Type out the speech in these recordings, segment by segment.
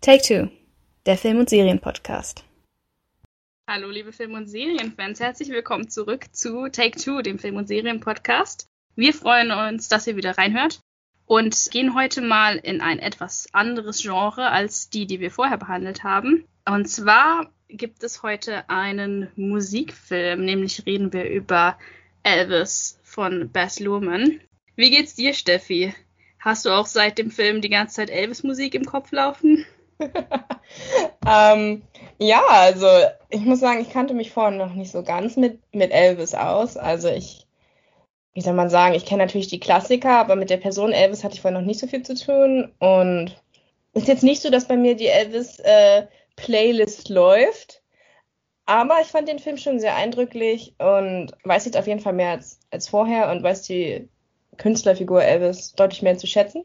Take Two, der Film- und Serienpodcast. Hallo, liebe Film- und Serienfans, herzlich willkommen zurück zu Take Two, dem Film- und Serienpodcast. Wir freuen uns, dass ihr wieder reinhört und gehen heute mal in ein etwas anderes Genre als die, die wir vorher behandelt haben. Und zwar gibt es heute einen Musikfilm, nämlich reden wir über Elvis von Baz Luhrmann. Wie geht's dir, Steffi? Hast du auch seit dem Film die ganze Zeit Elvis-Musik im Kopf laufen? ähm, ja, also ich muss sagen, ich kannte mich vorhin noch nicht so ganz mit, mit Elvis aus. Also ich, wie soll man sagen, ich kenne natürlich die Klassiker, aber mit der Person Elvis hatte ich vorhin noch nicht so viel zu tun. Und ist jetzt nicht so, dass bei mir die Elvis-Playlist äh, läuft. Aber ich fand den Film schon sehr eindrücklich und weiß jetzt auf jeden Fall mehr als, als vorher und weiß die Künstlerfigur Elvis deutlich mehr zu schätzen.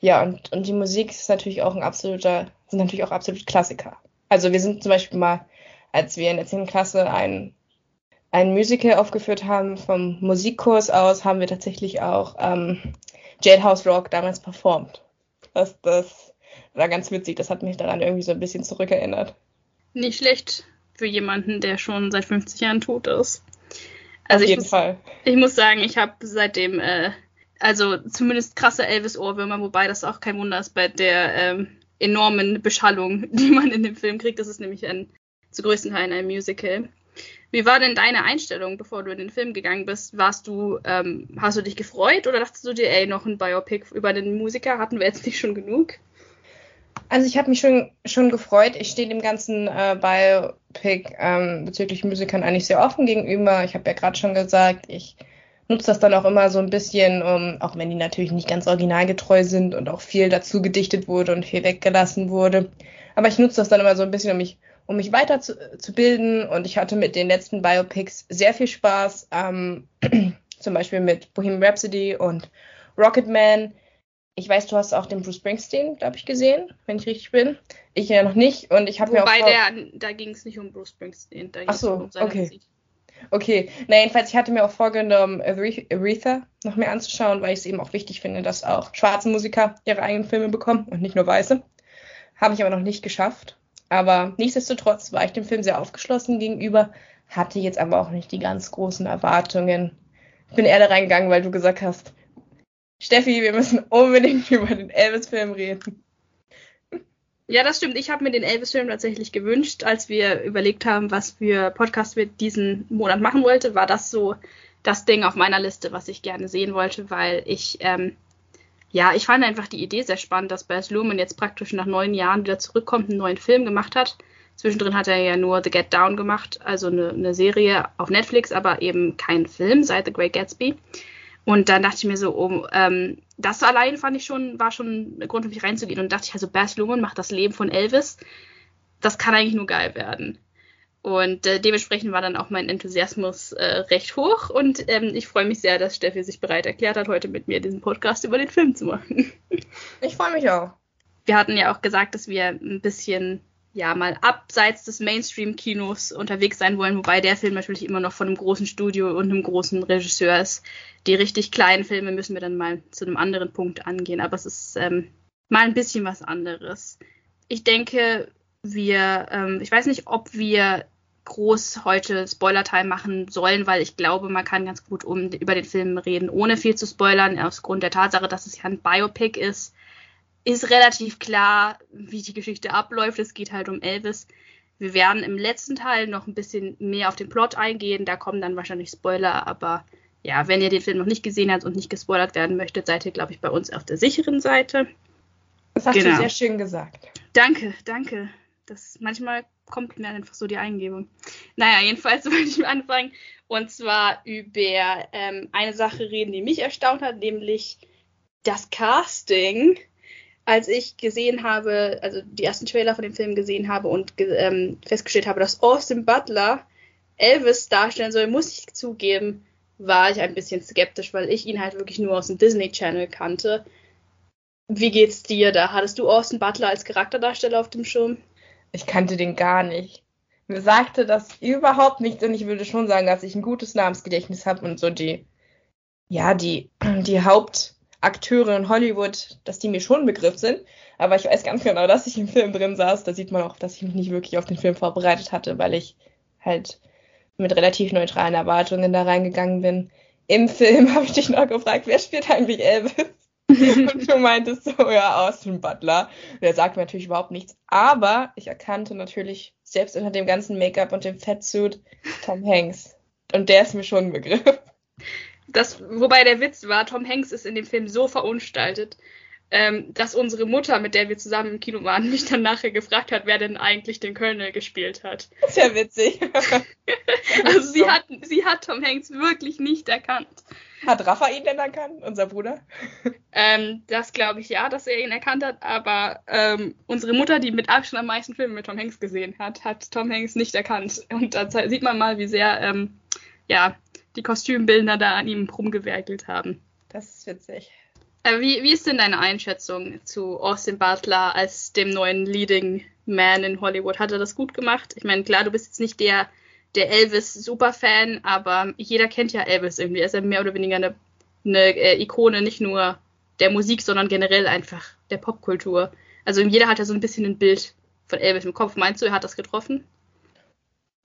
Ja, und, und die Musik ist natürlich auch ein absoluter, sind natürlich auch absolut Klassiker. Also wir sind zum Beispiel mal, als wir in der 10. Klasse ein, ein Musical aufgeführt haben vom Musikkurs aus, haben wir tatsächlich auch ähm, Jailhouse Rock damals performt. Das, das war ganz witzig, das hat mich daran irgendwie so ein bisschen zurückerinnert. Nicht schlecht für jemanden, der schon seit 50 Jahren tot ist. Also Auf jeden muss, Fall. Ich muss sagen, ich habe seitdem, äh, also zumindest krasse Elvis-Ohrwürmer, wobei das auch kein Wunder ist bei der ähm, enormen Beschallung, die man in dem Film kriegt. Das ist nämlich ein, zu größten Teilen ein Musical. Wie war denn deine Einstellung, bevor du in den Film gegangen bist? Warst du, ähm, hast du dich gefreut oder dachtest du dir, ey, noch ein Biopic über den Musiker hatten wir jetzt nicht schon genug? Also ich habe mich schon, schon gefreut. Ich stehe dem ganzen äh, Biopic ähm, bezüglich Musikern eigentlich sehr offen gegenüber. Ich habe ja gerade schon gesagt, ich nutze das dann auch immer so ein bisschen, um, auch wenn die natürlich nicht ganz originalgetreu sind und auch viel dazu gedichtet wurde und viel weggelassen wurde. Aber ich nutze das dann immer so ein bisschen, um mich, um mich weiter zu, zu bilden. Und ich hatte mit den letzten Biopics sehr viel Spaß. Ähm, zum Beispiel mit Bohemian Rhapsody und Rocketman ich weiß, du hast auch den Bruce Springsteen, glaube ich, gesehen, wenn ich richtig bin. Ich ja noch nicht und ich habe mir auch Wobei der, da ging es nicht um Bruce Springsteen, da ging Ach so, um seine okay. Musik. Okay, na jedenfalls, ich hatte mir auch vorgenommen, Aretha noch mehr anzuschauen, weil ich es eben auch wichtig finde, dass auch schwarze Musiker ihre eigenen Filme bekommen und nicht nur weiße. Habe ich aber noch nicht geschafft. Aber nichtsdestotrotz war ich dem Film sehr aufgeschlossen gegenüber, hatte jetzt aber auch nicht die ganz großen Erwartungen. Ich bin eher da reingegangen, weil du gesagt hast, Steffi, wir müssen unbedingt über den Elvis-Film reden. Ja, das stimmt. Ich habe mir den Elvis-Film tatsächlich gewünscht, als wir überlegt haben, was für Podcast wir diesen Monat machen wollte, war das so das Ding auf meiner Liste, was ich gerne sehen wollte, weil ich, ähm, ja, ich fand einfach die Idee sehr spannend, dass Baz Luhrmann jetzt praktisch nach neun Jahren wieder zurückkommt, einen neuen Film gemacht hat. Zwischendrin hat er ja nur The Get Down gemacht, also eine, eine Serie auf Netflix, aber eben kein Film seit The Great Gatsby. Und dann dachte ich mir so, oh, ähm, das allein fand ich schon, war schon ein Grund für mich reinzugehen. Und dachte ich, also Baz Luhrmann macht das Leben von Elvis. Das kann eigentlich nur geil werden. Und äh, dementsprechend war dann auch mein Enthusiasmus äh, recht hoch. Und ähm, ich freue mich sehr, dass Steffi sich bereit erklärt hat, heute mit mir diesen Podcast über den Film zu machen. Ich freue mich auch. Wir hatten ja auch gesagt, dass wir ein bisschen ja mal abseits des Mainstream-Kinos unterwegs sein wollen, wobei der Film natürlich immer noch von einem großen Studio und einem großen Regisseur ist. Die richtig kleinen Filme müssen wir dann mal zu einem anderen Punkt angehen, aber es ist ähm, mal ein bisschen was anderes. Ich denke, wir, ähm, ich weiß nicht, ob wir groß heute Spoiler-Time machen sollen, weil ich glaube, man kann ganz gut um, über den Film reden, ohne viel zu spoilern, aufgrund der Tatsache, dass es ja ein Biopic ist ist relativ klar, wie die Geschichte abläuft. Es geht halt um Elvis. Wir werden im letzten Teil noch ein bisschen mehr auf den Plot eingehen. Da kommen dann wahrscheinlich Spoiler, aber ja, wenn ihr den Film noch nicht gesehen habt und nicht gespoilert werden möchtet, seid ihr, glaube ich, bei uns auf der sicheren Seite. Das hast genau. du sehr schön gesagt. Danke, danke. Das manchmal kommt mir einfach so die Eingebung. Naja, jedenfalls wollte ich anfangen und zwar über ähm, eine Sache reden, die mich erstaunt hat, nämlich das Casting als ich gesehen habe, also die ersten Trailer von dem Film gesehen habe und ähm, festgestellt habe, dass Austin Butler Elvis darstellen soll, muss ich zugeben, war ich ein bisschen skeptisch, weil ich ihn halt wirklich nur aus dem Disney Channel kannte. Wie geht's dir da? Hattest du Austin Butler als Charakterdarsteller auf dem Schirm? Ich kannte den gar nicht. Mir sagte das überhaupt nichts und ich würde schon sagen, dass ich ein gutes Namensgedächtnis habe und so die, ja, die, die Haupt, Akteure in Hollywood, dass die mir schon ein Begriff sind. Aber ich weiß ganz genau, dass ich im Film drin saß. Da sieht man auch, dass ich mich nicht wirklich auf den Film vorbereitet hatte, weil ich halt mit relativ neutralen Erwartungen da reingegangen bin. Im Film habe ich dich noch gefragt, wer spielt eigentlich Elvis? und du meintest so, ja, Austin Butler. Der sagt mir natürlich überhaupt nichts. Aber ich erkannte natürlich, selbst unter dem ganzen Make-up und dem Fettsuit, Tom Hanks. Und der ist mir schon ein Begriff. Das, wobei der Witz war, Tom Hanks ist in dem Film so verunstaltet, ähm, dass unsere Mutter, mit der wir zusammen im Kino waren, mich dann nachher gefragt hat, wer denn eigentlich den Colonel gespielt hat. Das ist ja witzig. also sie hat, sie hat Tom Hanks wirklich nicht erkannt. Hat Rafa ihn denn erkannt, unser Bruder? Ähm, das glaube ich ja, dass er ihn erkannt hat, aber ähm, unsere Mutter, die mit Abstand am meisten Filme mit Tom Hanks gesehen hat, hat Tom Hanks nicht erkannt. Und da sieht man mal, wie sehr ähm, ja, die Kostümbildner da an ihm rumgewerkelt haben. Das ist witzig. Äh, wie, wie ist denn deine Einschätzung zu Austin Butler als dem neuen Leading Man in Hollywood? Hat er das gut gemacht? Ich meine, klar, du bist jetzt nicht der, der Elvis-Superfan, aber jeder kennt ja Elvis irgendwie. Er ist ja mehr oder weniger eine, eine äh, Ikone, nicht nur der Musik, sondern generell einfach der Popkultur. Also jeder hat ja so ein bisschen ein Bild von Elvis im Kopf. Meinst du, er hat das getroffen?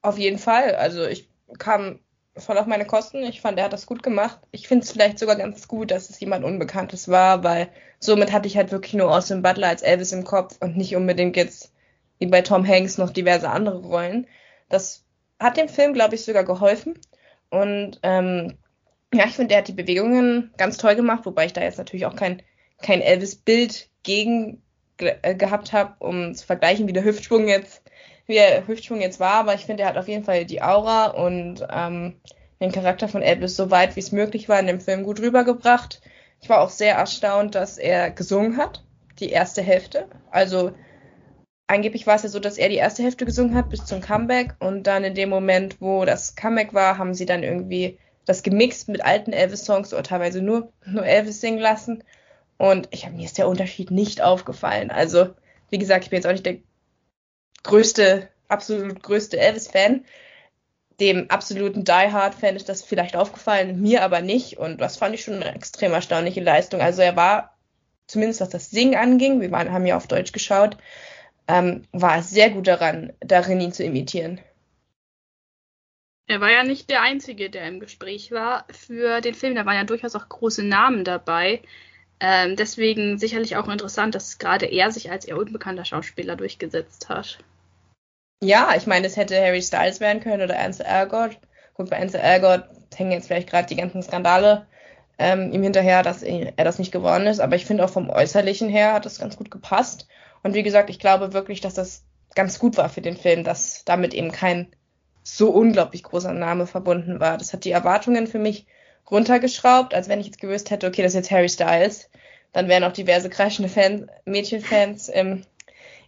Auf jeden Fall. Also ich kam voll auf meine Kosten. Ich fand, er hat das gut gemacht. Ich finde es vielleicht sogar ganz gut, dass es jemand Unbekanntes war, weil somit hatte ich halt wirklich nur Austin Butler als Elvis im Kopf und nicht unbedingt jetzt wie bei Tom Hanks noch diverse andere Rollen. Das hat dem Film, glaube ich, sogar geholfen. Und ähm, ja, ich finde, er hat die Bewegungen ganz toll gemacht, wobei ich da jetzt natürlich auch kein, kein Elvis-Bild gegen äh, gehabt habe, um zu vergleichen, wie der Hüftschwung jetzt wie der Hüftschwung jetzt war, aber ich finde, er hat auf jeden Fall die Aura und ähm, den Charakter von Elvis so weit wie es möglich war in dem Film gut rübergebracht. Ich war auch sehr erstaunt, dass er gesungen hat, die erste Hälfte. Also angeblich war es ja so, dass er die erste Hälfte gesungen hat bis zum Comeback und dann in dem Moment, wo das Comeback war, haben sie dann irgendwie das gemixt mit alten Elvis-Songs oder teilweise nur, nur Elvis singen lassen. Und ich habe mir ist der Unterschied nicht aufgefallen. Also, wie gesagt, ich bin jetzt auch nicht der größte, absolut größte Elvis-Fan. Dem absoluten Die Hard-Fan ist das vielleicht aufgefallen, mir aber nicht. Und das fand ich schon eine extrem erstaunliche Leistung. Also er war, zumindest was das Singen anging, wir waren, haben ja auf Deutsch geschaut, ähm, war sehr gut daran, darin ihn zu imitieren. Er war ja nicht der Einzige, der im Gespräch war für den Film. Da waren ja durchaus auch große Namen dabei. Ähm, deswegen sicherlich auch interessant, dass gerade er sich als eher unbekannter Schauspieler durchgesetzt hat. Ja, ich meine, es hätte Harry Styles werden können oder Ansel Elgort. Gut, bei Ansel Elgort hängen jetzt vielleicht gerade die ganzen Skandale ähm, ihm hinterher, dass er das nicht geworden ist. Aber ich finde auch vom Äußerlichen her hat das ganz gut gepasst. Und wie gesagt, ich glaube wirklich, dass das ganz gut war für den Film, dass damit eben kein so unglaublich großer Name verbunden war. Das hat die Erwartungen für mich runtergeschraubt, als wenn ich jetzt gewusst hätte, okay, das ist jetzt Harry Styles. Dann wären auch diverse kreischende Fans, Mädchenfans im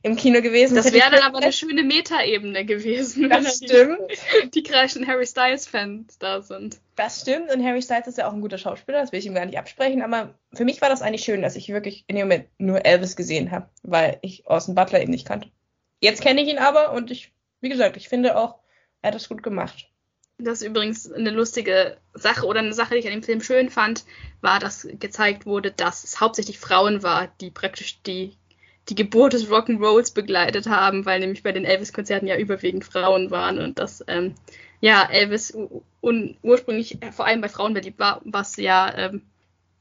im Kino gewesen. Das wäre dann aber eine schöne Metaebene gewesen, das stimmt. die, die kreischen Harry Styles-Fans da sind. Das stimmt und Harry Styles ist ja auch ein guter Schauspieler, das will ich ihm gar nicht absprechen, aber für mich war das eigentlich schön, dass ich wirklich in dem Moment nur Elvis gesehen habe, weil ich Austin Butler eben nicht kannte. Jetzt kenne ich ihn aber und ich, wie gesagt, ich finde auch, er hat das gut gemacht. Das ist übrigens eine lustige Sache oder eine Sache, die ich an dem Film schön fand, war, dass gezeigt wurde, dass es hauptsächlich Frauen war, die praktisch die die Geburt des Rock'n'Rolls begleitet haben, weil nämlich bei den Elvis-Konzerten ja überwiegend Frauen waren und das ähm, ja Elvis ursprünglich vor allem bei Frauen beliebt war, was ja ähm,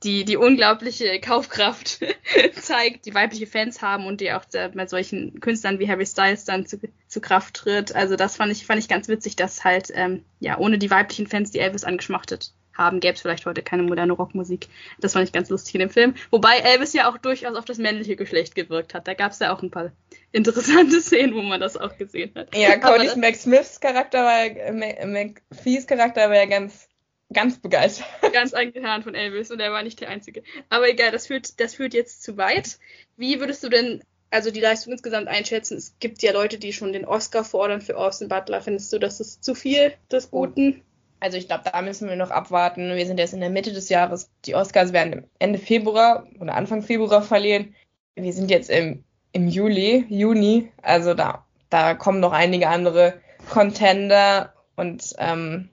die, die unglaubliche Kaufkraft zeigt, die weibliche Fans haben und die auch bei solchen Künstlern wie Harry Styles dann zu, zu Kraft tritt. Also das fand ich, fand ich ganz witzig, dass halt ähm, ja ohne die weiblichen Fans, die Elvis angeschmachtet haben, gäbe es vielleicht heute keine moderne Rockmusik. Das fand ich ganz lustig in dem Film. Wobei Elvis ja auch durchaus auf das männliche Geschlecht gewirkt hat. Da gab es ja auch ein paar interessante Szenen, wo man das auch gesehen hat. Ja, Cody Mac Smiths Charakter war, McPhees Charakter war ja ganz, ganz begeistert. Ganz angetan von Elvis und er war nicht der Einzige. Aber egal, das führt, das führt jetzt zu weit. Wie würdest du denn also die Leistung insgesamt einschätzen? Es gibt ja Leute, die schon den Oscar fordern für Austin Butler. Findest du, das ist zu viel des Guten? Also ich glaube, da müssen wir noch abwarten. Wir sind jetzt in der Mitte des Jahres. Die Oscars werden Ende Februar oder Anfang Februar verlieren. Wir sind jetzt im, im Juli, Juni. Also da, da kommen noch einige andere Contender. Und ähm,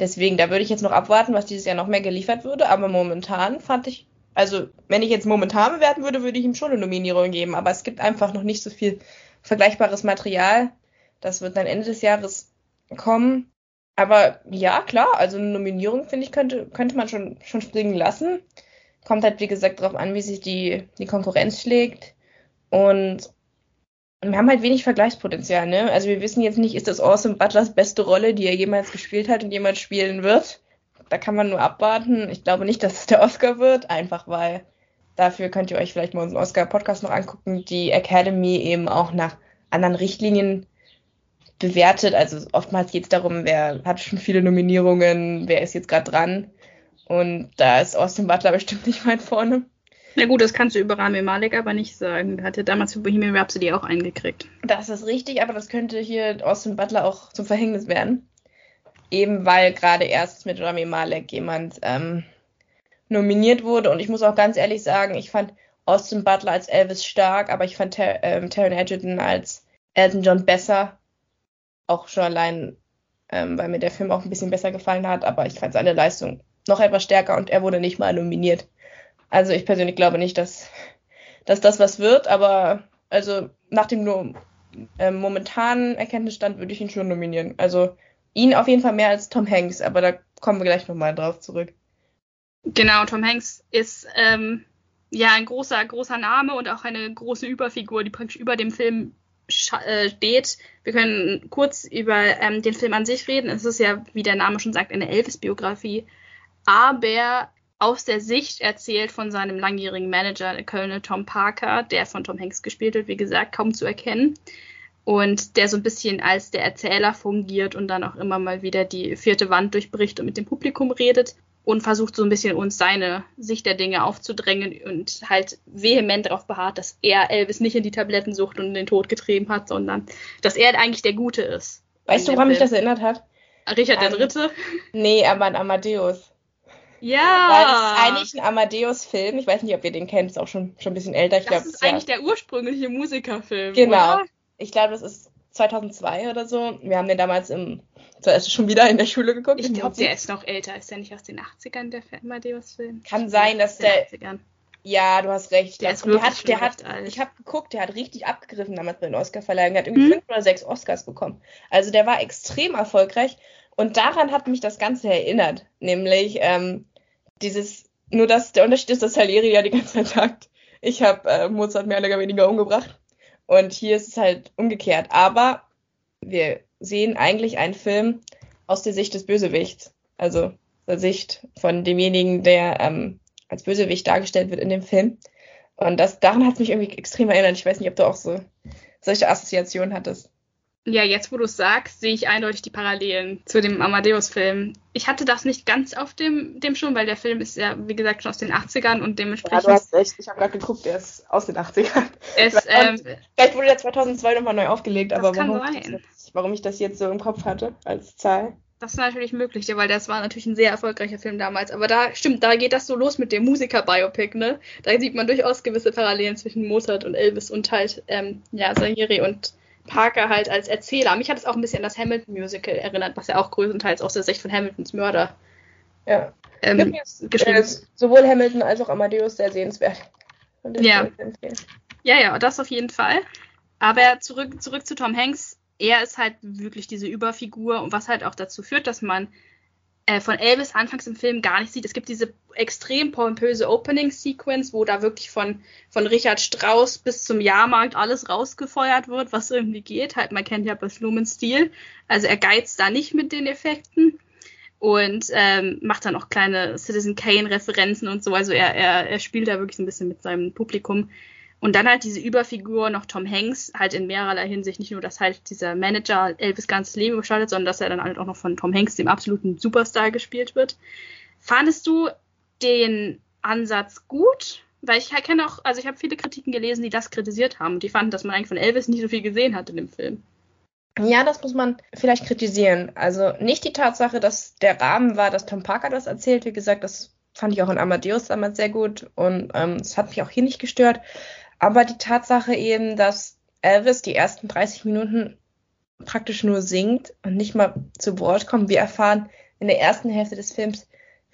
deswegen, da würde ich jetzt noch abwarten, was dieses Jahr noch mehr geliefert würde. Aber momentan fand ich also wenn ich jetzt momentan bewerten würde, würde ich ihm schon eine Nominierung geben, aber es gibt einfach noch nicht so viel vergleichbares Material. Das wird dann Ende des Jahres kommen. Aber ja, klar, also eine Nominierung, finde ich, könnte, könnte man schon, schon springen lassen. Kommt halt, wie gesagt, darauf an, wie sich die, die Konkurrenz schlägt. Und wir haben halt wenig Vergleichspotenzial, ne? Also wir wissen jetzt nicht, ist das Awesome Butlers beste Rolle, die er jemals gespielt hat und jemals spielen wird. Da kann man nur abwarten. Ich glaube nicht, dass es der Oscar wird, einfach weil dafür könnt ihr euch vielleicht mal unseren Oscar-Podcast noch angucken, die Academy eben auch nach anderen Richtlinien bewertet. Also oftmals geht es darum, wer hat schon viele Nominierungen, wer ist jetzt gerade dran. Und da ist Austin Butler bestimmt nicht weit vorne. Na gut, das kannst du über Rami Malek aber nicht sagen. Der hat ja damals für Bohemian Rhapsody auch eingekriegt. Das ist richtig, aber das könnte hier Austin Butler auch zum Verhängnis werden. Eben weil gerade erst mit Rami Malek jemand ähm, nominiert wurde. Und ich muss auch ganz ehrlich sagen, ich fand Austin Butler als Elvis stark, aber ich fand Ter ähm, Taron Egerton als Elton John besser. Auch schon allein, ähm, weil mir der Film auch ein bisschen besser gefallen hat, aber ich fand seine Leistung noch etwas stärker und er wurde nicht mal nominiert. Also ich persönlich glaube nicht, dass, dass das was wird, aber also nach dem nur, äh, momentanen Erkenntnisstand würde ich ihn schon nominieren. Also ihn auf jeden Fall mehr als Tom Hanks, aber da kommen wir gleich nochmal drauf zurück. Genau, Tom Hanks ist ähm, ja ein großer, großer Name und auch eine große Überfigur, die praktisch über dem Film äh, steht. Wir können kurz über ähm, den Film an sich reden. Es ist ja, wie der Name schon sagt, eine Elvis-Biografie, aber aus der Sicht erzählt von seinem langjährigen Manager, der Kölner Tom Parker, der von Tom Hanks gespielt wird, wie gesagt, kaum zu erkennen. Und der so ein bisschen als der Erzähler fungiert und dann auch immer mal wieder die vierte Wand durchbricht und mit dem Publikum redet und versucht so ein bisschen uns seine Sicht der Dinge aufzudrängen und halt vehement darauf beharrt, dass er Elvis nicht in die Tablettensucht und in den Tod getrieben hat, sondern dass er eigentlich der Gute ist. Weißt du, woran mich das erinnert hat? Richard der Dritte? Nee, aber an Amadeus. Ja. Weil das ist eigentlich ein Amadeus-Film. Ich weiß nicht, ob ihr den kennt, ist auch schon, schon ein bisschen älter. Ich das glaub, ist eigentlich ja. der ursprüngliche Musikerfilm. Genau. Oder? Ich glaube, das ist 2002 oder so. Wir haben den damals im, zuerst schon wieder in der Schule geguckt. Ich glaube, der ist noch älter. Ist der nicht aus den 80ern, der Amadeus-Film? Kann sein, dass der. 80ern. Ja, du hast recht. Der, ist der hat, der hat, alt. ich habe geguckt, der hat richtig abgegriffen damals bei den Oscar-Verleihungen. Der hat irgendwie Mhm. fünf oder sechs Oscars bekommen. Also der war extrem erfolgreich. Und daran hat mich das Ganze erinnert. Nämlich ähm, dieses, nur dass der Unterschied ist, dass Salieri ja die ganze Zeit sagt, ich habe äh, Mozart mehr oder weniger umgebracht. Und hier ist es halt umgekehrt. Aber wir sehen eigentlich einen Film aus der Sicht des Bösewichts. Also der Sicht von demjenigen, der ähm, als Bösewicht dargestellt wird in dem Film. Und das, daran hat es mich irgendwie extrem erinnert. Ich weiß nicht, ob du auch so solche Assoziationen hattest. Ja, jetzt wo du es sagst, sehe ich eindeutig die Parallelen zu dem Amadeus-Film. Ich hatte das nicht ganz auf dem, dem schon, weil der Film ist ja, wie gesagt, schon aus den 80ern und dementsprechend. recht. Ich habe gerade geguckt, der ist aus den 80ern. es, ähm, Vielleicht wurde der 2002 nochmal neu aufgelegt, aber warum, das jetzt, warum ich das jetzt so im Kopf hatte als Zahl. das ist natürlich möglich, ja, weil das war natürlich ein sehr erfolgreicher Film damals. Aber da stimmt, da geht das so los mit dem Musiker-Biopic, ne? Da sieht man durchaus gewisse Parallelen zwischen Mozart und Elvis und halt, ähm, ja, Salieri und Parker halt als Erzähler. Mich hat es auch ein bisschen an das Hamilton-Musical erinnert, was ja auch größtenteils aus der Sicht von Hamiltons Mörder Ja. ähm, geschrieben äh, ist. sowohl Hamilton als auch Amadeus sehr sehenswert. Ja. Ja, ja, das auf jeden Fall. Aber zurück, zurück zu Tom Hanks. Er ist halt wirklich diese Überfigur und was halt auch dazu führt, dass man äh, von Elvis anfangs im Film gar nicht sieht. Es gibt diese extrem pompöse Opening-Sequence, wo da wirklich von, von Richard Strauss bis zum Jahrmarkt alles rausgefeuert wird, was irgendwie geht. Halt, man kennt ja Baz Luhrmanns Stil. Also er geizt da nicht mit den Effekten und ähm, macht dann auch kleine Citizen Kane-Referenzen und so. Also er, er, er spielt da wirklich so ein bisschen mit seinem Publikum. Und dann halt diese Überfigur noch Tom Hanks, halt in mehrerlei Hinsicht, nicht nur, dass halt dieser Manager Elvis ganzes Leben gestaltet, sondern dass er dann halt auch noch von Tom Hanks, dem absoluten Superstar, gespielt wird. Fandest du den Ansatz gut? Weil ich kenne auch, also ich habe viele Kritiken gelesen, die das kritisiert haben. Und die fanden, dass man eigentlich von Elvis nicht so viel gesehen hat in dem Film. Ja, das muss man vielleicht kritisieren. Also nicht die Tatsache, dass der Rahmen war, dass Tom Parker das erzählt. Wie gesagt, das fand ich auch in Amadeus damals sehr gut und ähm, das hat mich auch hier nicht gestört. Aber die Tatsache eben, dass Elvis die ersten 30 Minuten praktisch nur singt und nicht mal zu Wort kommt. Wir erfahren in der ersten Hälfte des Films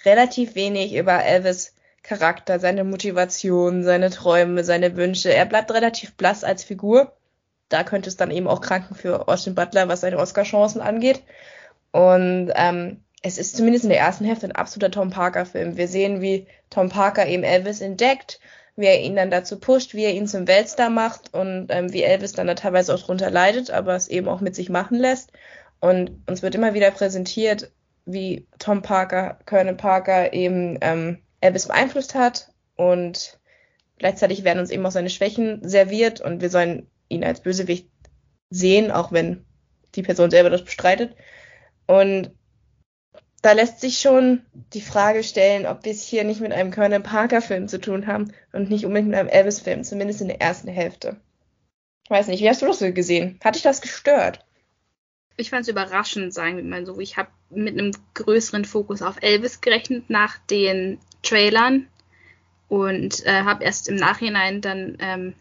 relativ wenig über Elvis Charakter, seine Motivation, seine Träume, seine Wünsche. Er bleibt relativ blass als Figur. Da könnte es dann eben auch kranken für Austin Butler, was seine Oscar-Chancen angeht. Und ähm, es ist zumindest in der ersten Hälfte ein absoluter Tom Parker-Film. Wir sehen, wie Tom Parker eben Elvis entdeckt, wie er ihn dann dazu pusht, wie er ihn zum Weltstar macht und ähm, wie Elvis dann da teilweise auch drunter leidet, aber es eben auch mit sich machen lässt. Und uns wird immer wieder präsentiert, wie Tom Parker, Colonel Parker eben ähm, Elvis beeinflusst hat und gleichzeitig werden uns eben auch seine Schwächen serviert und wir sollen ihn als Bösewicht sehen, auch wenn die Person selber das bestreitet. Und da lässt sich schon die Frage stellen, ob wir es hier nicht mit einem Colonel Parker-Film zu tun haben und nicht unbedingt mit einem Elvis-Film, zumindest in der ersten Hälfte. Ich weiß nicht, wie hast du das so gesehen? Hat dich das gestört? Ich fand es überraschend, sagen wir mal so. Ich habe mit einem größeren Fokus auf Elvis gerechnet nach den Trailern und äh, habe erst im Nachhinein dann ähm,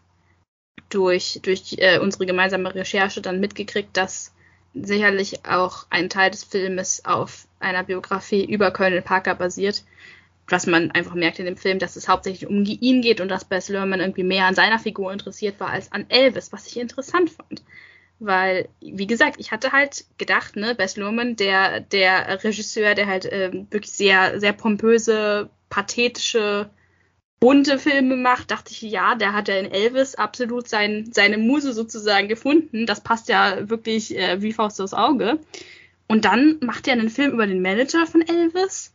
durch, durch äh, unsere gemeinsame Recherche dann mitgekriegt, dass sicherlich auch ein Teil des Filmes auf einer Biografie über Colonel Parker basiert. Was man einfach merkt in dem Film, dass es hauptsächlich um ihn geht und dass Bess Lerman irgendwie mehr an seiner Figur interessiert war als an Elvis, was ich interessant fand. Weil, wie gesagt, ich hatte halt gedacht, ne, Bess Lerman, der, der Regisseur, der halt ähm, wirklich sehr, sehr pompöse, pathetische bunte Filme macht, dachte ich, ja, der hat ja in Elvis absolut sein, seine Muse sozusagen gefunden. Das passt ja wirklich äh, wie Faust aufs Auge. Und dann macht er einen Film über den Manager von Elvis.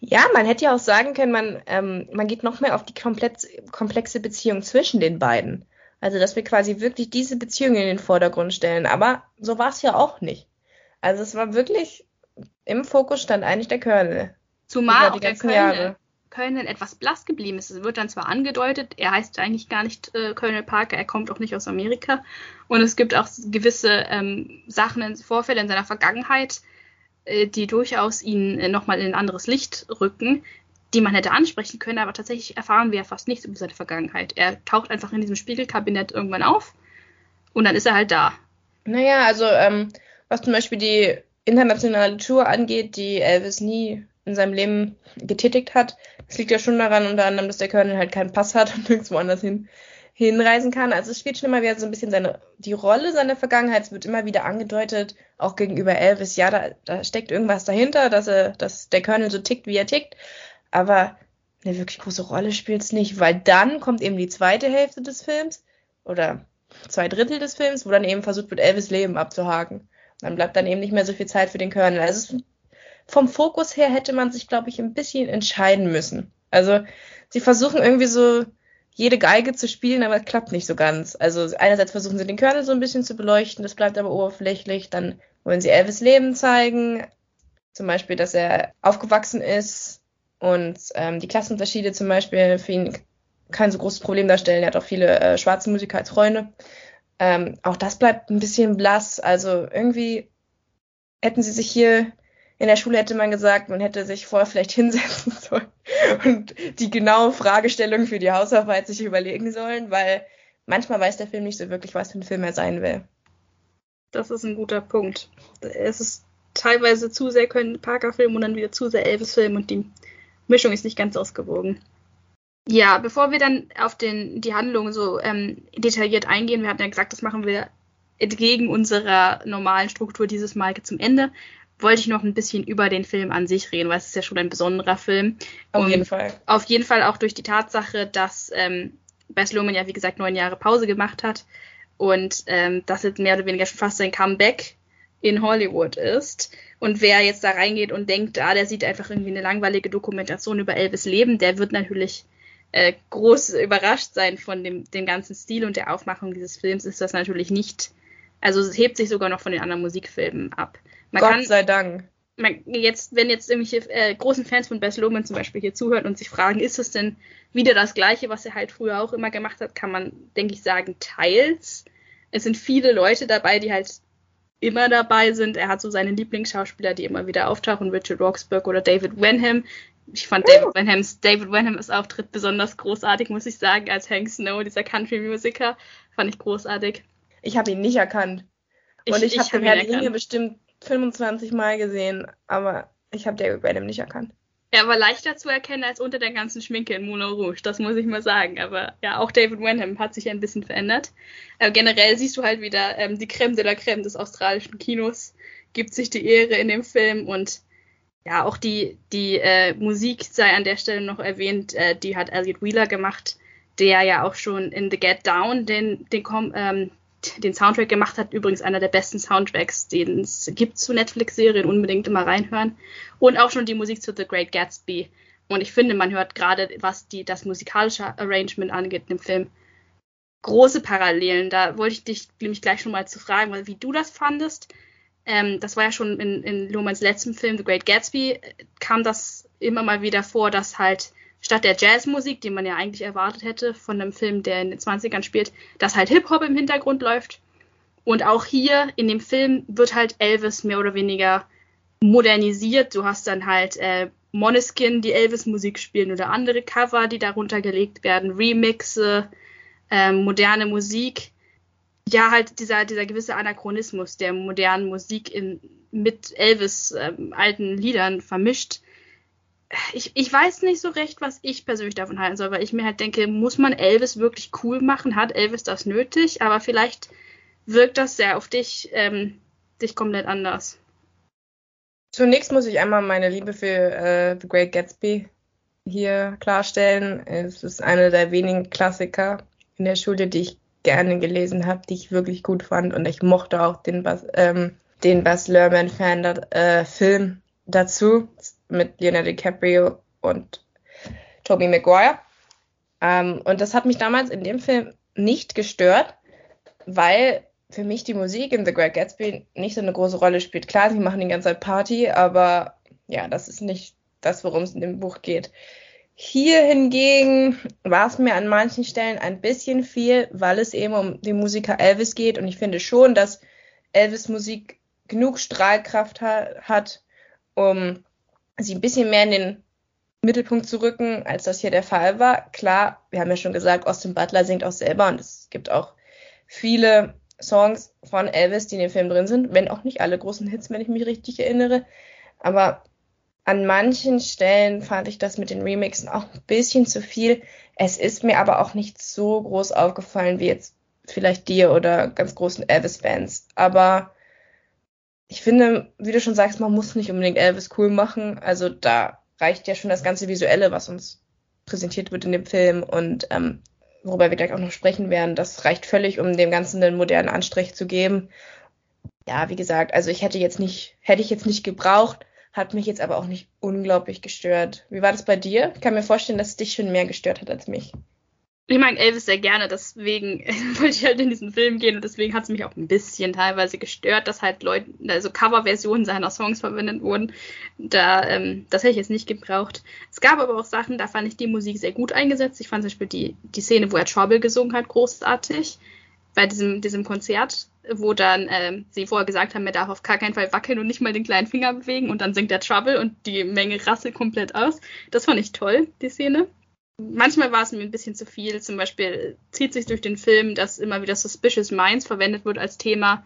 Ja, man hätte ja auch sagen können, man, ähm, man geht noch mehr auf die komplexe Beziehung zwischen den beiden. Also, dass wir quasi wirklich diese Beziehung in den Vordergrund stellen. Aber so war es ja auch nicht. Also, es war wirklich, im Fokus stand eigentlich der Colonel. Zumal auch der Colonel, Colonel etwas blass geblieben ist. Es wird dann zwar angedeutet, er heißt eigentlich gar nicht äh, Colonel Parker, er kommt auch nicht aus Amerika. Und es gibt auch gewisse ähm, Sachen, Vorfälle in seiner Vergangenheit, äh, die durchaus ihn äh, nochmal in ein anderes Licht rücken, die man hätte ansprechen können, aber tatsächlich erfahren wir ja fast nichts über seine Vergangenheit. Er taucht einfach in diesem Spiegelkabinett irgendwann auf und dann ist er halt da. Naja, also ähm, was zum Beispiel die internationale Tour angeht, die Elvis nie in seinem Leben getätigt hat. Das liegt ja schon daran, unter anderem, dass der Colonel halt keinen Pass hat und nirgendwo anders hin, hinreisen kann. Also es spielt schon immer wieder so ein bisschen seine, die Rolle seiner Vergangenheit wird immer wieder angedeutet, auch gegenüber Elvis. Ja, da, da steckt irgendwas dahinter, dass er, dass der Colonel so tickt, wie er tickt. Aber eine wirklich große Rolle spielt es nicht, weil dann kommt eben die zweite Hälfte des Films oder zwei Drittel des Films, wo dann eben versucht wird, Elvis Leben abzuhaken. Dann bleibt dann eben nicht mehr so viel Zeit für den Colonel. Also es vom Fokus her hätte man sich, glaube ich, ein bisschen entscheiden müssen. Also sie versuchen irgendwie so jede Geige zu spielen, aber es klappt nicht so ganz. Also einerseits versuchen sie den Colonel so ein bisschen zu beleuchten, das bleibt aber oberflächlich. Dann wollen sie Elvis Leben zeigen, zum Beispiel, dass er aufgewachsen ist und ähm, die Klassenunterschiede zum Beispiel für ihn kein so großes Problem darstellen. Er hat auch viele äh, schwarze Musiker als Freunde. Ähm, auch das bleibt ein bisschen blass. Also irgendwie hätten sie sich hier in der Schule hätte man gesagt, man hätte sich vorher vielleicht hinsetzen sollen und die genaue Fragestellung für die Hausarbeit sich überlegen sollen, weil manchmal weiß der Film nicht so wirklich, was für ein Film er sein will. Das ist ein guter Punkt. Es ist teilweise zu sehr Colin Parker-Film und dann wieder zu sehr Elvis-Film und die Mischung ist nicht ganz ausgewogen. Ja, bevor wir dann auf den, die Handlung so ähm, detailliert eingehen, wir hatten ja gesagt, das machen wir entgegen unserer normalen Struktur dieses Mal zum Ende wollte ich noch ein bisschen über den Film an sich reden, weil es ist ja schon ein besonderer Film. Auf und jeden Fall. Auf jeden Fall auch durch die Tatsache, dass ähm, Bess Luhrmann ja, wie gesagt, neun Jahre Pause gemacht hat und ähm, das jetzt mehr oder weniger schon fast sein Comeback in Hollywood ist. Und wer jetzt da reingeht und denkt, ah, der sieht einfach irgendwie eine langweilige Dokumentation über Elvis Leben, der wird natürlich äh, groß überrascht sein von dem, dem ganzen Stil und der Aufmachung dieses Films ist das natürlich nicht. Also es hebt sich sogar noch von den anderen Musikfilmen ab. Man Gott kann, sei Dank. Man, jetzt, wenn jetzt irgendwelche äh, großen Fans von Bess Luhrmann zum Beispiel hier zuhören und sich fragen, ist es denn wieder das Gleiche, was er halt früher auch immer gemacht hat, kann man, denke ich, sagen, teils. Es sind viele Leute dabei, die halt immer dabei sind. Er hat so seine Lieblingsschauspieler, die immer wieder auftauchen, Richard Roxburgh oder David Wenham. Ich fand. David Wenhams, David Wenhams Auftritt besonders großartig, muss ich sagen, als Hank Snow, dieser Country-Musiker. Fand ich großartig. Ich habe ihn nicht erkannt. Und ich, ich, habe den Herrn Ringe bestimmt 25 Mal gesehen, aber ich habe David Benham nicht erkannt. Er war leichter zu erkennen als unter der ganzen Schminke in Moulin Rouge, das muss ich mal sagen. Aber ja, auch David Wenham hat sich ein bisschen verändert. Aber generell siehst du halt wieder ähm, die Creme de la Creme des australischen Kinos, gibt sich die Ehre in dem Film und ja, auch die, die äh, Musik sei an der Stelle noch erwähnt, äh, die hat Elliot Wheeler gemacht, der ja auch schon in The Get Down den, den, ähm, den Soundtrack gemacht hat. Übrigens einer der besten Soundtracks, den es gibt zu Netflix-Serien, unbedingt immer reinhören. Und auch schon die Musik zu The Great Gatsby. Und ich finde, man hört gerade, was die, das musikalische Arrangement angeht im Film, große Parallelen. Da wollte ich dich nämlich gleich schon mal zu fragen, wie du das fandest ähm, das war ja schon in, in Lohmanns letzten Film, The Great Gatsby, kam das immer mal wieder vor, dass halt statt der Jazzmusik, die man ja eigentlich erwartet hätte von einem Film, der in den 20ern spielt, dass halt Hip-Hop im Hintergrund läuft. Und auch hier in dem Film wird halt Elvis mehr oder weniger modernisiert. Du hast dann halt äh, Moneskin, die Elvis-Musik spielen oder andere Cover, die darunter gelegt werden, Remixe, äh, moderne Musik ja, halt dieser, dieser gewisse Anachronismus der modernen Musik in, mit Elvis ähm, alten Liedern vermischt. Ich, ich weiß nicht so recht, was ich persönlich davon halten soll, weil ich mir halt denke, muss man Elvis wirklich cool machen? Hat Elvis das nötig? Aber vielleicht wirkt das ja auf dich, ähm, dich komplett anders. Zunächst muss ich einmal meine Liebe für äh, The Great Gatsby hier klarstellen. Es ist einer der wenigen Klassiker in der Schule, die ich gerne gelesen habe, die ich wirklich gut fand. Und ich mochte auch den Bas, ähm, den Bas Lerman-Fan äh, dazu mit Leonardo DiCaprio und Tobey Maguire. Ähm, und das hat mich damals in dem Film nicht gestört, weil für mich die Musik in The Great Gatsby nicht so eine große Rolle spielt. Klar, sie machen die ganze Zeit Party, aber ja, das ist nicht das, worum es in dem Buch geht. Hier hingegen war es mir an manchen Stellen ein bisschen viel, weil es eben um den Musiker Elvis geht und ich finde schon, dass Elvis Musik genug Strahlkraft ha hat, um sie ein bisschen mehr in den Mittelpunkt zu rücken, als das hier der Fall war. Klar, wir haben ja schon gesagt, Austin Butler singt auch selber und es gibt auch viele Songs von Elvis, die in dem Film drin sind, wenn auch nicht alle großen Hits, wenn ich mich richtig erinnere. Aber an manchen Stellen fand ich das mit den Remixen auch ein bisschen zu viel. Es ist mir aber auch nicht so groß aufgefallen wie jetzt vielleicht dir oder ganz großen Elvis-Fans. Aber ich finde, wie du schon sagst, man muss nicht unbedingt Elvis cool machen. Also da reicht ja schon das ganze Visuelle, was uns präsentiert wird in dem Film und ähm, worüber wir gleich auch noch sprechen werden. Das reicht völlig, um dem Ganzen einen modernen Anstrich zu geben. Ja, wie gesagt, also ich hätte jetzt nicht, hätte ich jetzt nicht gebraucht, hat mich jetzt aber auch nicht unglaublich gestört. Wie war das bei dir? Ich kann mir vorstellen, dass es dich schon mehr gestört hat als mich. Ich mag Elvis sehr gerne, deswegen wollte ich halt in diesen Film gehen und deswegen hat es mich auch ein bisschen teilweise gestört, dass halt Leute, also Coverversionen seiner Songs verwendet wurden. Da, ähm, das hätte ich jetzt nicht gebraucht. Es gab aber auch Sachen, da fand ich die Musik sehr gut eingesetzt. Ich fand zum Beispiel die, die Szene, wo er Trouble gesungen hat, großartig. Bei diesem, diesem Konzert wo dann ähm, sie vorher gesagt haben, er darf auf gar keinen Fall wackeln und nicht mal den kleinen Finger bewegen und dann singt er Trouble und die Menge rasselt komplett aus. Das fand ich toll, die Szene. Manchmal war es mir ein bisschen zu viel. Zum Beispiel zieht sich durch den Film, dass immer wieder Suspicious Minds verwendet wird als Thema,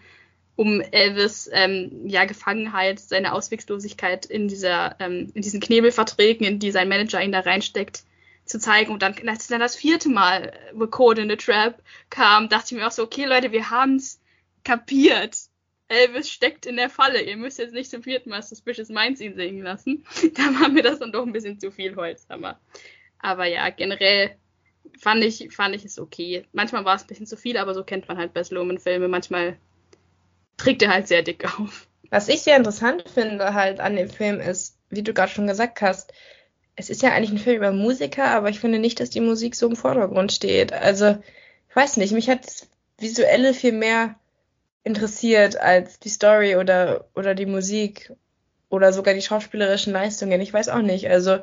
um Elvis ähm, ja Gefangenheit, seine Ausweglosigkeit in dieser ähm, in diesen Knebelverträgen, in die sein Manager ihn da reinsteckt, zu zeigen. Und dann, als dann das vierte Mal Code in the Trap kam, dachte ich mir auch so, okay Leute, wir haben's kapiert. Elvis steckt in der Falle. Ihr müsst jetzt nicht zum vierten Mal Suspicious Minds ihn singen lassen. Da war mir das dann doch ein bisschen zu viel Holz. Aber, aber ja, generell fand ich, fand ich es okay. Manchmal war es ein bisschen zu viel, aber so kennt man halt bei Sloman-Filme. Manchmal trägt er halt sehr dick auf. Was ich sehr interessant finde halt an dem Film ist, wie du gerade schon gesagt hast, es ist ja eigentlich ein Film über Musiker, aber ich finde nicht, dass die Musik so im Vordergrund steht. Also, ich weiß nicht, mich hat das Visuelle viel mehr interessiert als die Story oder, oder die Musik oder sogar die schauspielerischen Leistungen. Ich weiß auch nicht. Also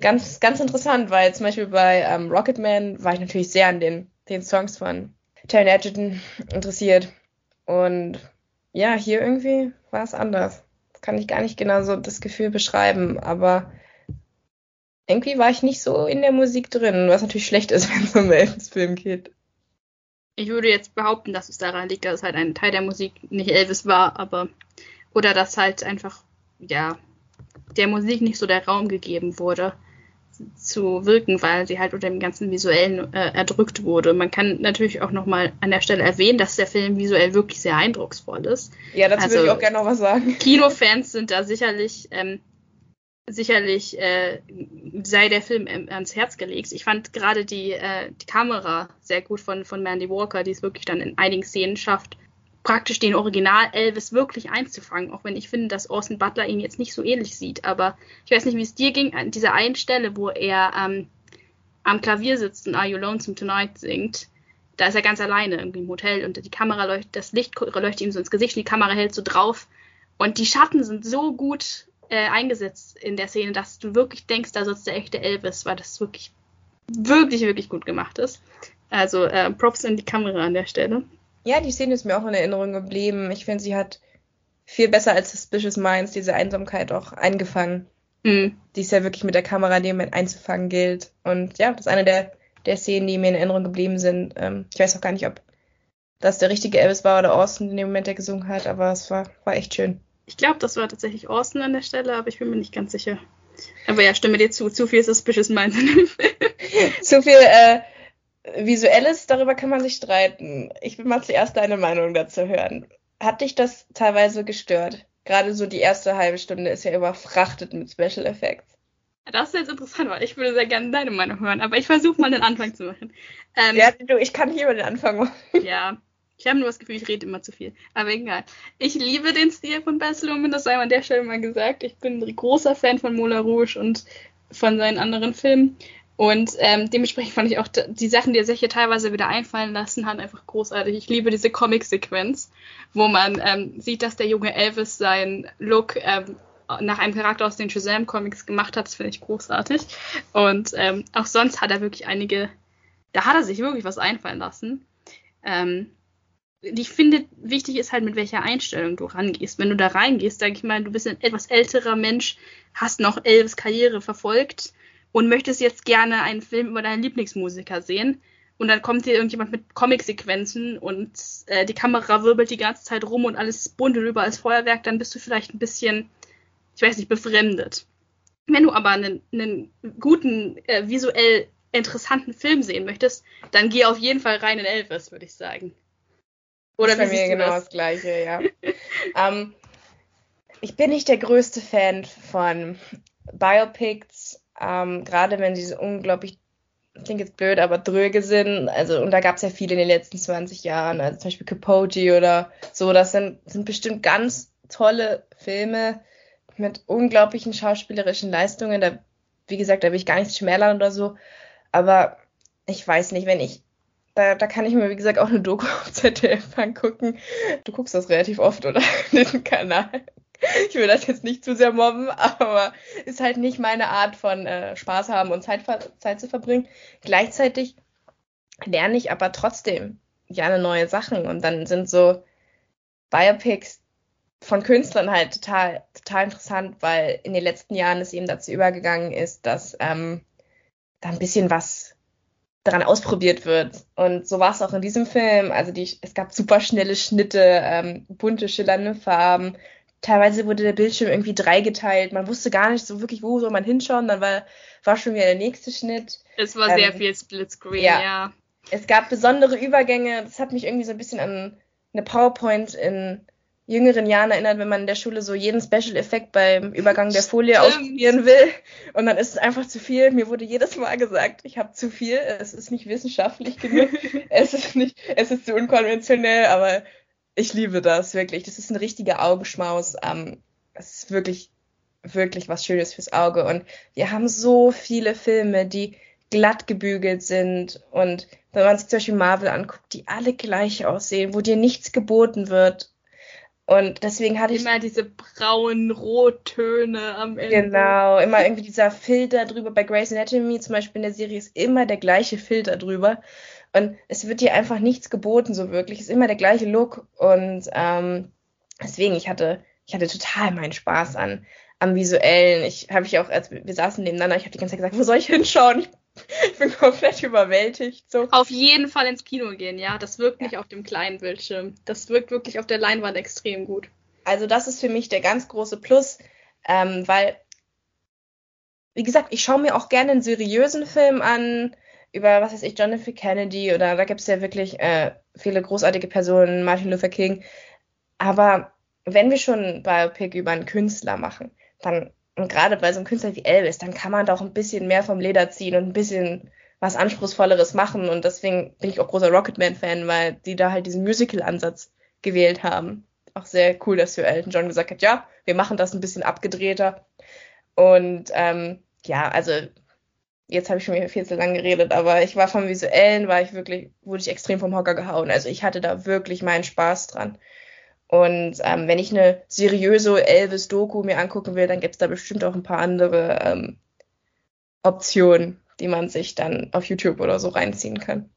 ganz, ganz interessant, weil zum Beispiel bei ähm, Rocketman war ich natürlich sehr an den, den Songs von Taron Egerton interessiert. Und ja, hier irgendwie war es anders. Das kann ich gar nicht genau so das Gefühl beschreiben, aber irgendwie war ich nicht so in der Musik drin, was natürlich schlecht ist, wenn es um Elvis-Film geht. Ich würde jetzt behaupten, dass es daran liegt, dass halt ein Teil der Musik nicht Elvis war, aber oder dass halt einfach, ja, der Musik nicht so der Raum gegeben wurde zu wirken, weil sie halt unter dem ganzen Visuellen äh, erdrückt wurde. Man kann natürlich auch nochmal an der Stelle erwähnen, dass der Film visuell wirklich sehr eindrucksvoll ist. Ja, dazu also, würde ich auch gerne noch was sagen. Kinofans sind da sicherlich, ähm, sicherlich äh, sei der Film ähm, ans Herz gelegt. Ich fand gerade die, äh, die Kamera sehr gut von, von Mandy Walker, die es wirklich dann in einigen Szenen schafft, praktisch den Original Elvis wirklich einzufangen, auch wenn ich finde, dass Orson Butler ihn jetzt nicht so ähnlich sieht. Aber ich weiß nicht, wie es dir ging, an dieser einen Stelle, wo er ähm, am Klavier sitzt und Are You Lonesome Tonight singt. Da ist er ganz alleine irgendwie im Hotel und die Kamera leuchtet, das Licht leuchtet ihm so ins Gesicht und die Kamera hält so drauf. Und die Schatten sind so gut äh, eingesetzt in der Szene, dass du wirklich denkst, da sitzt der echte Elvis, weil das wirklich, wirklich, wirklich gut gemacht ist. Also äh, Props in die Kamera an der Stelle. Ja, die Szene ist mir auch in Erinnerung geblieben. Ich finde, sie hat viel besser als Suspicious Minds diese Einsamkeit auch eingefangen. Mhm. Die ist ja wirklich mit der Kamera in dem Moment einzufangen gilt. Und ja, das ist eine der, der Szenen, die mir in Erinnerung geblieben sind. Ähm, ich weiß auch gar nicht, ob das der richtige Elvis war oder Austin in dem Moment, der gesungen hat, aber es war, war echt schön. Ich glaube, das war tatsächlich Austin an der Stelle, aber ich bin mir nicht ganz sicher. Aber ja, stimme dir zu. Zu viel Suspicious Minds in dem Film. zu viel, äh, Visuelles, darüber kann man sich streiten. Ich will mal zuerst deine Meinung dazu hören. Hat dich das teilweise gestört? Gerade so die erste halbe Stunde ist ja überfrachtet mit Special Effects. Das ist jetzt interessant, weil ich würde sehr gerne deine Meinung hören, aber ich versuche mal den Anfang zu machen. Ähm, ja, du, ich kann hier mal den Anfang machen. Ja, ich habe nur das Gefühl, ich rede immer zu viel. Aber egal. Ich liebe den Stil von Baz Luhrmann, das sei an der Stelle mal gesagt. Ich bin ein großer Fan von Moulin Rouge und von seinen anderen Filmen. Und ähm, dementsprechend fand ich auch die Sachen, die er sich hier teilweise wieder einfallen lassen hat, einfach großartig. Ich liebe diese Comic-Sequenz, wo man ähm, sieht, dass der junge Elvis seinen Look ähm, nach einem Charakter aus den Shazam-Comics gemacht hat. Das finde ich großartig. Und ähm, auch sonst hat er wirklich einige, da hat er sich wirklich was einfallen lassen. Ähm, ich finde, wichtig ist halt, mit welcher Einstellung du rangehst. Wenn du da reingehst, sag ich mal, du bist ein etwas älterer Mensch, hast noch Elvis Karriere verfolgt und möchtest jetzt gerne einen Film über deinen Lieblingsmusiker sehen. Und dann kommt dir irgendjemand mit Comic-Sequenzen und äh, die Kamera wirbelt die ganze Zeit rum und alles bunt und überall Feuerwerk, dann bist du vielleicht ein bisschen, ich weiß nicht, befremdet. Wenn du aber einen, einen guten, äh, visuell interessanten Film sehen möchtest, dann geh auf jeden Fall rein in Elvis, würde ich sagen. Oder das ist bei mir genau das? das Gleiche, ja. ähm, ich bin nicht der größte Fan von Biopics ähm, Gerade wenn diese unglaublich, klingt jetzt blöd, aber dröge sind. Also, und da gab es ja viele in den letzten 20 Jahren, also zum Beispiel Capote oder so. Das sind, sind bestimmt ganz tolle Filme mit unglaublichen schauspielerischen Leistungen. Da, wie gesagt, da will ich gar nichts schmälern oder so. Aber ich weiß nicht, wenn ich da, da kann ich mir, wie gesagt, auch eine Doku auf ZDF angucken. Du guckst das relativ oft, oder? Den Kanal. Ich will das jetzt nicht zu sehr mobben, aber ist halt nicht meine Art von äh, Spaß haben und Zeit, Zeit zu verbringen. Gleichzeitig lerne ich aber trotzdem gerne neue Sachen und dann sind so Biopics von Künstlern halt total, total interessant, weil in den letzten Jahren es eben dazu übergegangen ist, dass ähm, da ein bisschen was daran ausprobiert wird. Und so war es auch in diesem Film. Also die, es gab super schnelle Schnitte, ähm, bunte, schillernde Farben, teilweise wurde der Bildschirm irgendwie dreigeteilt. Man wusste gar nicht so wirklich, wo soll man hinschauen. Dann war, war schon wieder der nächste Schnitt. Es war ähm, sehr viel Splitscreen, ja. ja. Es gab besondere Übergänge. Das hat mich irgendwie so ein bisschen an eine PowerPoint in jüngeren Jahren erinnert, wenn man in der Schule so jeden Special-Effekt beim Übergang der Folie Stimmt. ausprobieren will. Und dann ist es einfach zu viel. Mir wurde jedes Mal gesagt, ich habe zu viel. Es ist nicht wissenschaftlich genug. es ist nicht, es ist zu unkonventionell, aber ich liebe das wirklich. Das ist ein richtiger Augenschmaus. Ähm, es ist wirklich, wirklich was Schönes fürs Auge. Und wir haben so viele Filme, die glatt gebügelt sind. Und wenn man sich zum Beispiel Marvel anguckt, die alle gleich aussehen, wo dir nichts geboten wird. Und deswegen hatte ich. Immer diese braunen Rottöne am Ende. Genau, immer irgendwie dieser Filter drüber. Bei Grey's Anatomy zum Beispiel in der Serie ist immer der gleiche Filter drüber. Und es wird dir einfach nichts geboten, so wirklich. Es ist immer der gleiche Look. Und ähm, deswegen, ich hatte, ich hatte total meinen Spaß an am Visuellen. Ich habe ich auch, als wir saßen nebeneinander, ich habe die ganze Zeit gesagt, wo soll ich hinschauen? Ich, ich bin komplett überwältigt. So. Auf jeden Fall ins Kino gehen, ja. Das wirkt ja. nicht auf dem kleinen Bildschirm. Das wirkt wirklich auf der Leinwand extrem gut. Also das ist für mich der ganz große Plus, ähm, weil wie gesagt, ich schaue mir auch gerne einen seriösen Film an, über, was weiß ich, John F. Kennedy oder da gibt es ja wirklich äh, viele großartige Personen, Martin Luther King. Aber wenn wir schon Biopic über einen Künstler machen, dann, und gerade bei so einem Künstler wie Elvis, dann kann man doch ein bisschen mehr vom Leder ziehen und ein bisschen was Anspruchsvolleres machen. Und deswegen bin ich auch großer Rocketman-Fan, weil die da halt diesen Musical-Ansatz gewählt haben. Auch sehr cool, dass für Elton John gesagt hat, ja, wir machen das ein bisschen abgedrehter. Und ähm, ja, also jetzt habe ich schon viel zu lang geredet, aber ich war vom Visuellen, war ich wirklich, wurde ich extrem vom Hocker gehauen. Also ich hatte da wirklich meinen Spaß dran. Und ähm, wenn ich eine seriöse Elvis-Doku mir angucken will, dann gibt es da bestimmt auch ein paar andere ähm, Optionen, die man sich dann auf YouTube oder so reinziehen kann.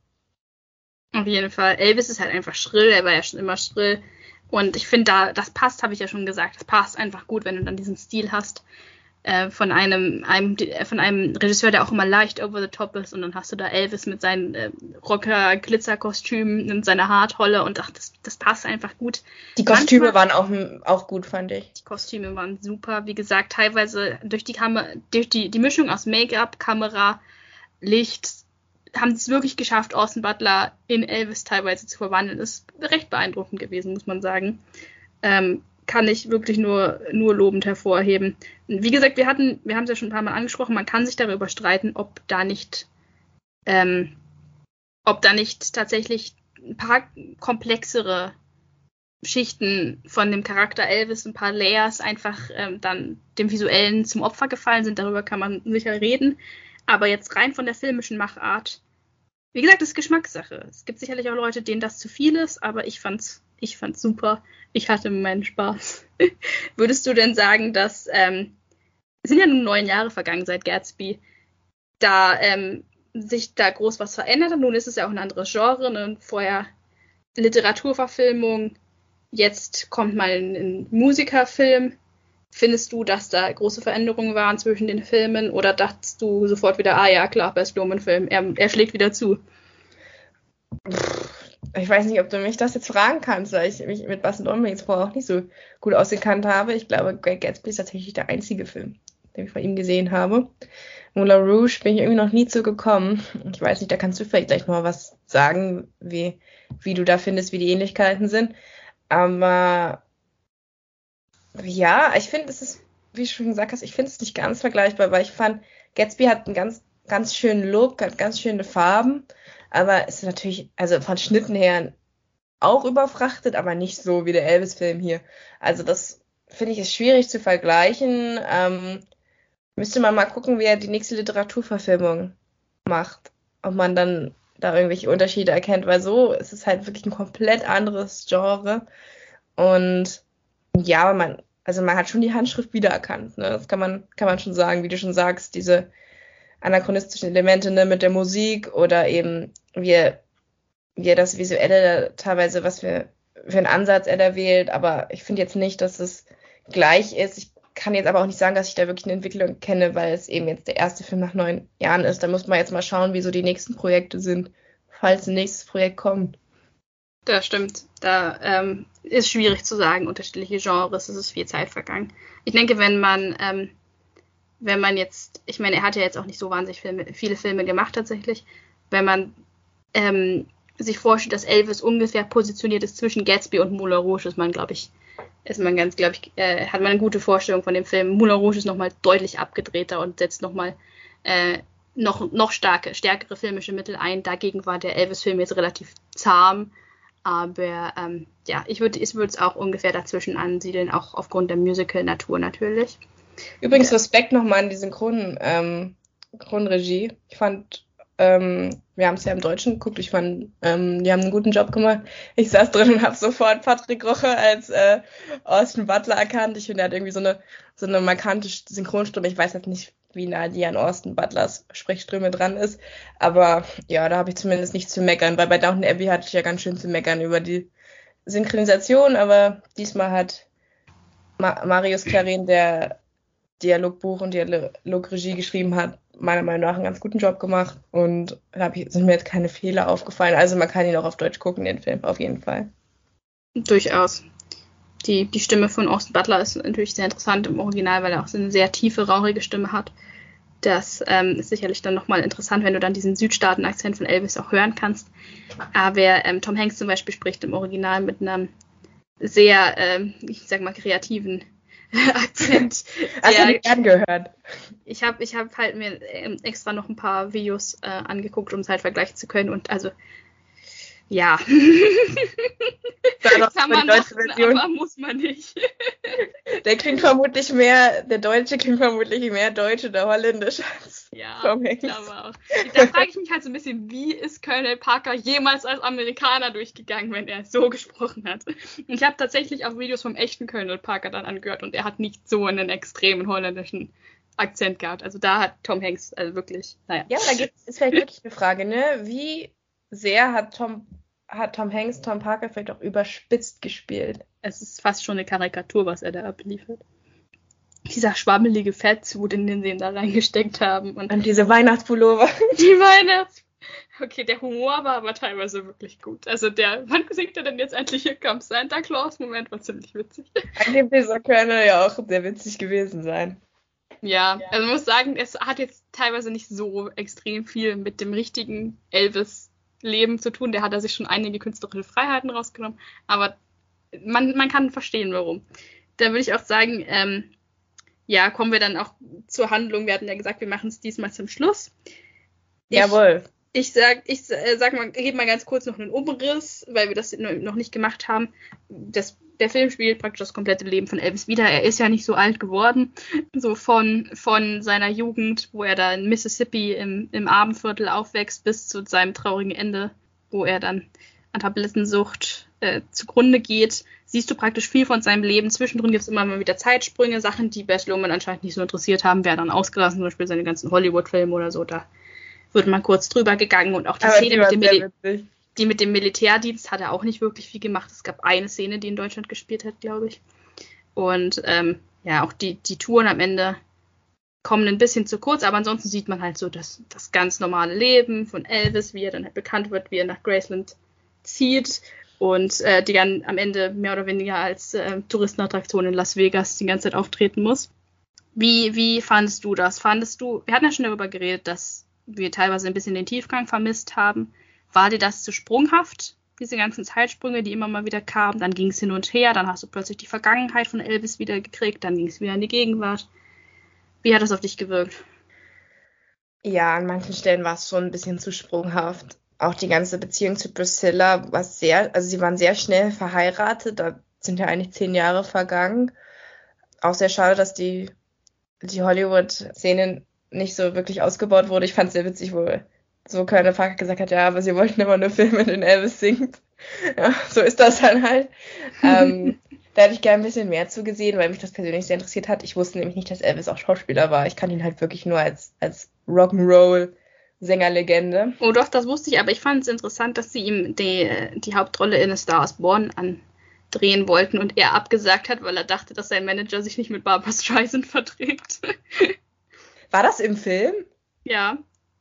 Auf jeden Fall. Elvis ist halt einfach schrill, er war ja schon immer schrill. Und ich finde, da, das passt, habe ich ja schon gesagt. Das passt einfach gut, wenn du dann diesen Stil hast äh, von einem, einem, von einem Regisseur, der auch immer leicht over the top ist. Und dann hast du da Elvis mit seinen äh, Rocker-Glitzerkostümen und seiner Haartolle und ach, das, das passt einfach gut. Die Kostüme Manchmal, waren auch, auch gut, fand ich. Die Kostüme waren super. Wie gesagt, teilweise durch die Kamera, durch die, die Mischung aus Make-up, Kamera, Licht, haben sie es wirklich geschafft, Austin Butler in Elvis teilweise zu verwandeln. Ist recht beeindruckend gewesen, muss man sagen. Ähm, kann ich wirklich nur, nur lobend hervorheben. Wie gesagt, wir hatten, wir haben es ja schon ein paar Mal angesprochen, man kann sich darüber streiten, ob da nicht, ähm, ob da nicht tatsächlich ein paar komplexere Schichten von dem Charakter Elvis, ein paar Layers einfach ähm, dann dem Visuellen zum Opfer gefallen sind. Darüber kann man sicher reden. Aber jetzt rein von der filmischen Machart, wie gesagt, das ist Geschmackssache. Es gibt sicherlich auch Leute, denen das zu viel ist, aber ich fand's ich fand's super. Ich hatte meinen Spaß. Würdest du denn sagen, dass ähm, es sind ja nun neun Jahre vergangen seit Gatsby, da ähm, sich da groß was verändert hat? Nun ist es ja auch ein anderes Genre. Ne? Vorher Literaturverfilmung, jetzt kommt mal ein, ein Musikerfilm. Findest du, dass da große Veränderungen waren zwischen den Filmen oder dachtest du sofort wieder, ah ja, klar, Best Luhrmann-Film, er, er schlägt wieder zu? Ich weiß nicht, ob du mich das jetzt fragen kannst, weil ich mich mit Bas und jetzt vorher auch nicht so gut ausgekannt habe. Ich glaube, Great Gatsby ist tatsächlich der einzige Film, den ich von ihm gesehen habe. Moulin Rouge bin ich irgendwie noch nie zu gekommen. Ich weiß nicht, da kannst du vielleicht gleich mal was sagen, wie, wie du da findest, wie die Ähnlichkeiten sind. Aber ja, ich finde, es ist, wie du schon gesagt hast, ich finde es nicht ganz vergleichbar, weil ich fand, Gatsby hat einen ganz, ganz schönen Look, hat ganz schöne Farben aber es ist natürlich, also von Schnitten her auch überfrachtet, aber nicht so wie der Elvis-Film hier. Also das finde ich ist schwierig zu vergleichen. Ähm, müsste man mal gucken, wie er die nächste Literaturverfilmung macht. Ob man dann da irgendwelche Unterschiede erkennt, weil so ist es halt wirklich ein komplett anderes Genre. Und ja, man, also man hat schon die Handschrift wiedererkannt. Ne? Das kann man, kann man schon sagen, wie du schon sagst, diese anachronistischen Elemente ne, mit der Musik oder eben wie, er das Visuelle teilweise, was für, für einen Ansatz er da wählt. Aber ich finde jetzt nicht, dass es gleich ist. Ich kann jetzt aber auch nicht sagen, dass ich da wirklich eine Entwicklung kenne, weil es eben jetzt der erste Film nach neun Jahren ist. Da muss man jetzt mal schauen, wie so die nächsten Projekte sind, falls ein nächstes Projekt kommt. Das stimmt. Da ähm, ist schwierig zu sagen, unterschiedliche Genres, es ist viel Zeit vergangen. Ich denke, wenn man, ähm, wenn man jetzt, ich meine, er hat ja jetzt auch nicht so wahnsinnig Filme, viele Filme gemacht tatsächlich, wenn man ähm, sich vorstellt, dass Elvis ungefähr positioniert ist zwischen Gatsby und Moulin Rouge, ist man, glaube ich, ist man ganz, glaube ich, äh, hat man eine gute Vorstellung von dem Film. Moulin Rouge ist nochmal deutlich abgedrehter und setzt nochmal äh, noch, noch starke, stärkere filmische Mittel ein. Dagegen war der Elvis-Film jetzt relativ zahm. Aber ähm, ja, ich würde es auch ungefähr dazwischen ansiedeln, auch aufgrund der Musical-Natur natürlich. Übrigens Respekt nochmal an die Synchron, ähm, Synchronregie. Ich fand ähm, wir haben es ja im Deutschen geguckt. Ich fand, ähm, die haben einen guten Job gemacht. Ich saß drin und habe sofort Patrick Roche als äh, Austin Butler erkannt. Ich finde, er hat irgendwie so eine so eine markante Synchronstimme. Ich weiß jetzt nicht, wie nah die an Austin Butlers Sprechstimme dran ist, aber ja, da habe ich zumindest nichts zu meckern, weil bei Downton Abbey hatte ich ja ganz schön zu meckern über die Synchronisation, aber diesmal hat Ma Marius Clarin, der Dialogbuch und Dialogregie geschrieben hat, meiner Meinung nach einen ganz guten Job gemacht und da sind mir jetzt keine Fehler aufgefallen. Also man kann ihn auch auf Deutsch gucken, den Film, auf jeden Fall. Durchaus. Die, die Stimme von Austin Butler ist natürlich sehr interessant im Original, weil er auch so eine sehr tiefe, rauchige Stimme hat. Das ähm, ist sicherlich dann nochmal interessant, wenn du dann diesen Südstaaten-Akzent von Elvis auch hören kannst. Aber ähm, Tom Hanks zum Beispiel spricht im Original mit einem sehr, ähm, ich sag mal, kreativen Akzent. Hast du nicht angehört? Ich habe ich hab halt mir ähm, extra noch ein paar Videos äh, angeguckt, um es halt vergleichen zu können. Und also ja. Da Kann man machen, Version. aber muss man nicht. Der klingt vermutlich mehr, der Deutsche klingt vermutlich mehr Deutsch oder Holländisch als Ja, ich glaube auch. Da frage ich mich halt so ein bisschen, wie ist Colonel Parker jemals als Amerikaner durchgegangen, wenn er so gesprochen hat? Und ich habe tatsächlich auch Videos vom echten Colonel Parker dann angehört und er hat nicht so einen extremen holländischen Akzent gehabt. Also da hat Tom Hanks also wirklich, naja. Ja, da gibt es vielleicht wirklich eine Frage, ne? Wie sehr hat Tom, hat Tom Hanks Tom Parker vielleicht auch überspitzt gespielt. Es ist fast schon eine Karikatur, was er da abliefert. Dieser schwammelige Fettsud, in den sie ihn da reingesteckt haben. Und, und diese Weihnachtspullover. Die Weihnachts... Okay, der Humor war aber teilweise wirklich gut. Also der, wann singt er denn jetzt endlich hier kommt Santa Claus? Moment, war ziemlich witzig. Angeblich soll Colonel ja auch sehr witzig gewesen sein. Ja, ja, also man muss sagen, es hat jetzt teilweise nicht so extrem viel mit dem richtigen Elvis Leben zu tun. Der hat da sich schon einige künstlerische Freiheiten rausgenommen, aber man, man kann verstehen, warum. Da würde ich auch sagen, ähm, ja, kommen wir dann auch zur Handlung. Wir hatten ja gesagt, wir machen es diesmal zum Schluss. Ich, Jawohl. Ich sag, ich äh, sag mal, gebe mal ganz kurz noch einen Umriss, weil wir das noch nicht gemacht haben. Das der Film spielt praktisch das komplette Leben von Elvis wieder. Er ist ja nicht so alt geworden, so von, von seiner Jugend, wo er da in Mississippi im, im Abendviertel aufwächst, bis zu seinem traurigen Ende, wo er dann an Tablettensucht äh, zugrunde geht. Siehst du praktisch viel von seinem Leben. Zwischendrin gibt es immer mal wieder Zeitsprünge, Sachen, die Bess Luhrmann anscheinend nicht so interessiert haben, werden dann ausgelassen, zum Beispiel seine ganzen Hollywood-Filme oder so. Da wird mal kurz drüber gegangen und auch die Aber Szene mit dem die mit dem Militärdienst hat er auch nicht wirklich viel gemacht. Es gab eine Szene, die in Deutschland gespielt hat, glaube ich. Und ähm, ja, auch die, die Touren am Ende kommen ein bisschen zu kurz, aber ansonsten sieht man halt so das, das ganz normale Leben von Elvis, wie er dann halt bekannt wird, wie er nach Graceland zieht und äh, die dann am Ende mehr oder weniger als äh, Touristenattraktion in Las Vegas die ganze Zeit auftreten muss. Wie, wie fandest du das? Fandest du, wir hatten ja schon darüber geredet, dass wir teilweise ein bisschen den Tiefgang vermisst haben. War dir das zu sprunghaft? Diese ganzen Zeitsprünge, die immer mal wieder kamen, dann ging es hin und her, dann hast du plötzlich die Vergangenheit von Elvis wieder gekriegt, dann ging es wieder in die Gegenwart. Wie hat das auf dich gewirkt? Ja, an manchen Stellen war es schon ein bisschen zu sprunghaft. Auch die ganze Beziehung zu Priscilla war sehr, also sie waren sehr schnell verheiratet, da sind ja eigentlich zehn Jahre vergangen. Auch sehr schade, dass die, die Hollywood-Szene nicht so wirklich ausgebaut wurde. Ich fand es sehr witzig, wo so Colonel Parker gesagt hat, ja, aber sie wollten immer nur Filme, in denen Elvis singt. Ja, so ist das dann halt. ähm, da hätte ich gerne ein bisschen mehr zugesehen, weil mich das persönlich sehr interessiert hat. Ich wusste nämlich nicht, dass Elvis auch Schauspieler war. Ich kannte ihn halt wirklich nur als, als Rock'n'Roll Sängerlegende. Oh doch, das wusste ich, aber ich fand es interessant, dass sie ihm die, die Hauptrolle in A Star is Born andrehen wollten und er abgesagt hat, weil er dachte, dass sein Manager sich nicht mit Barbara Streisand verträgt. War das im Film? Ja,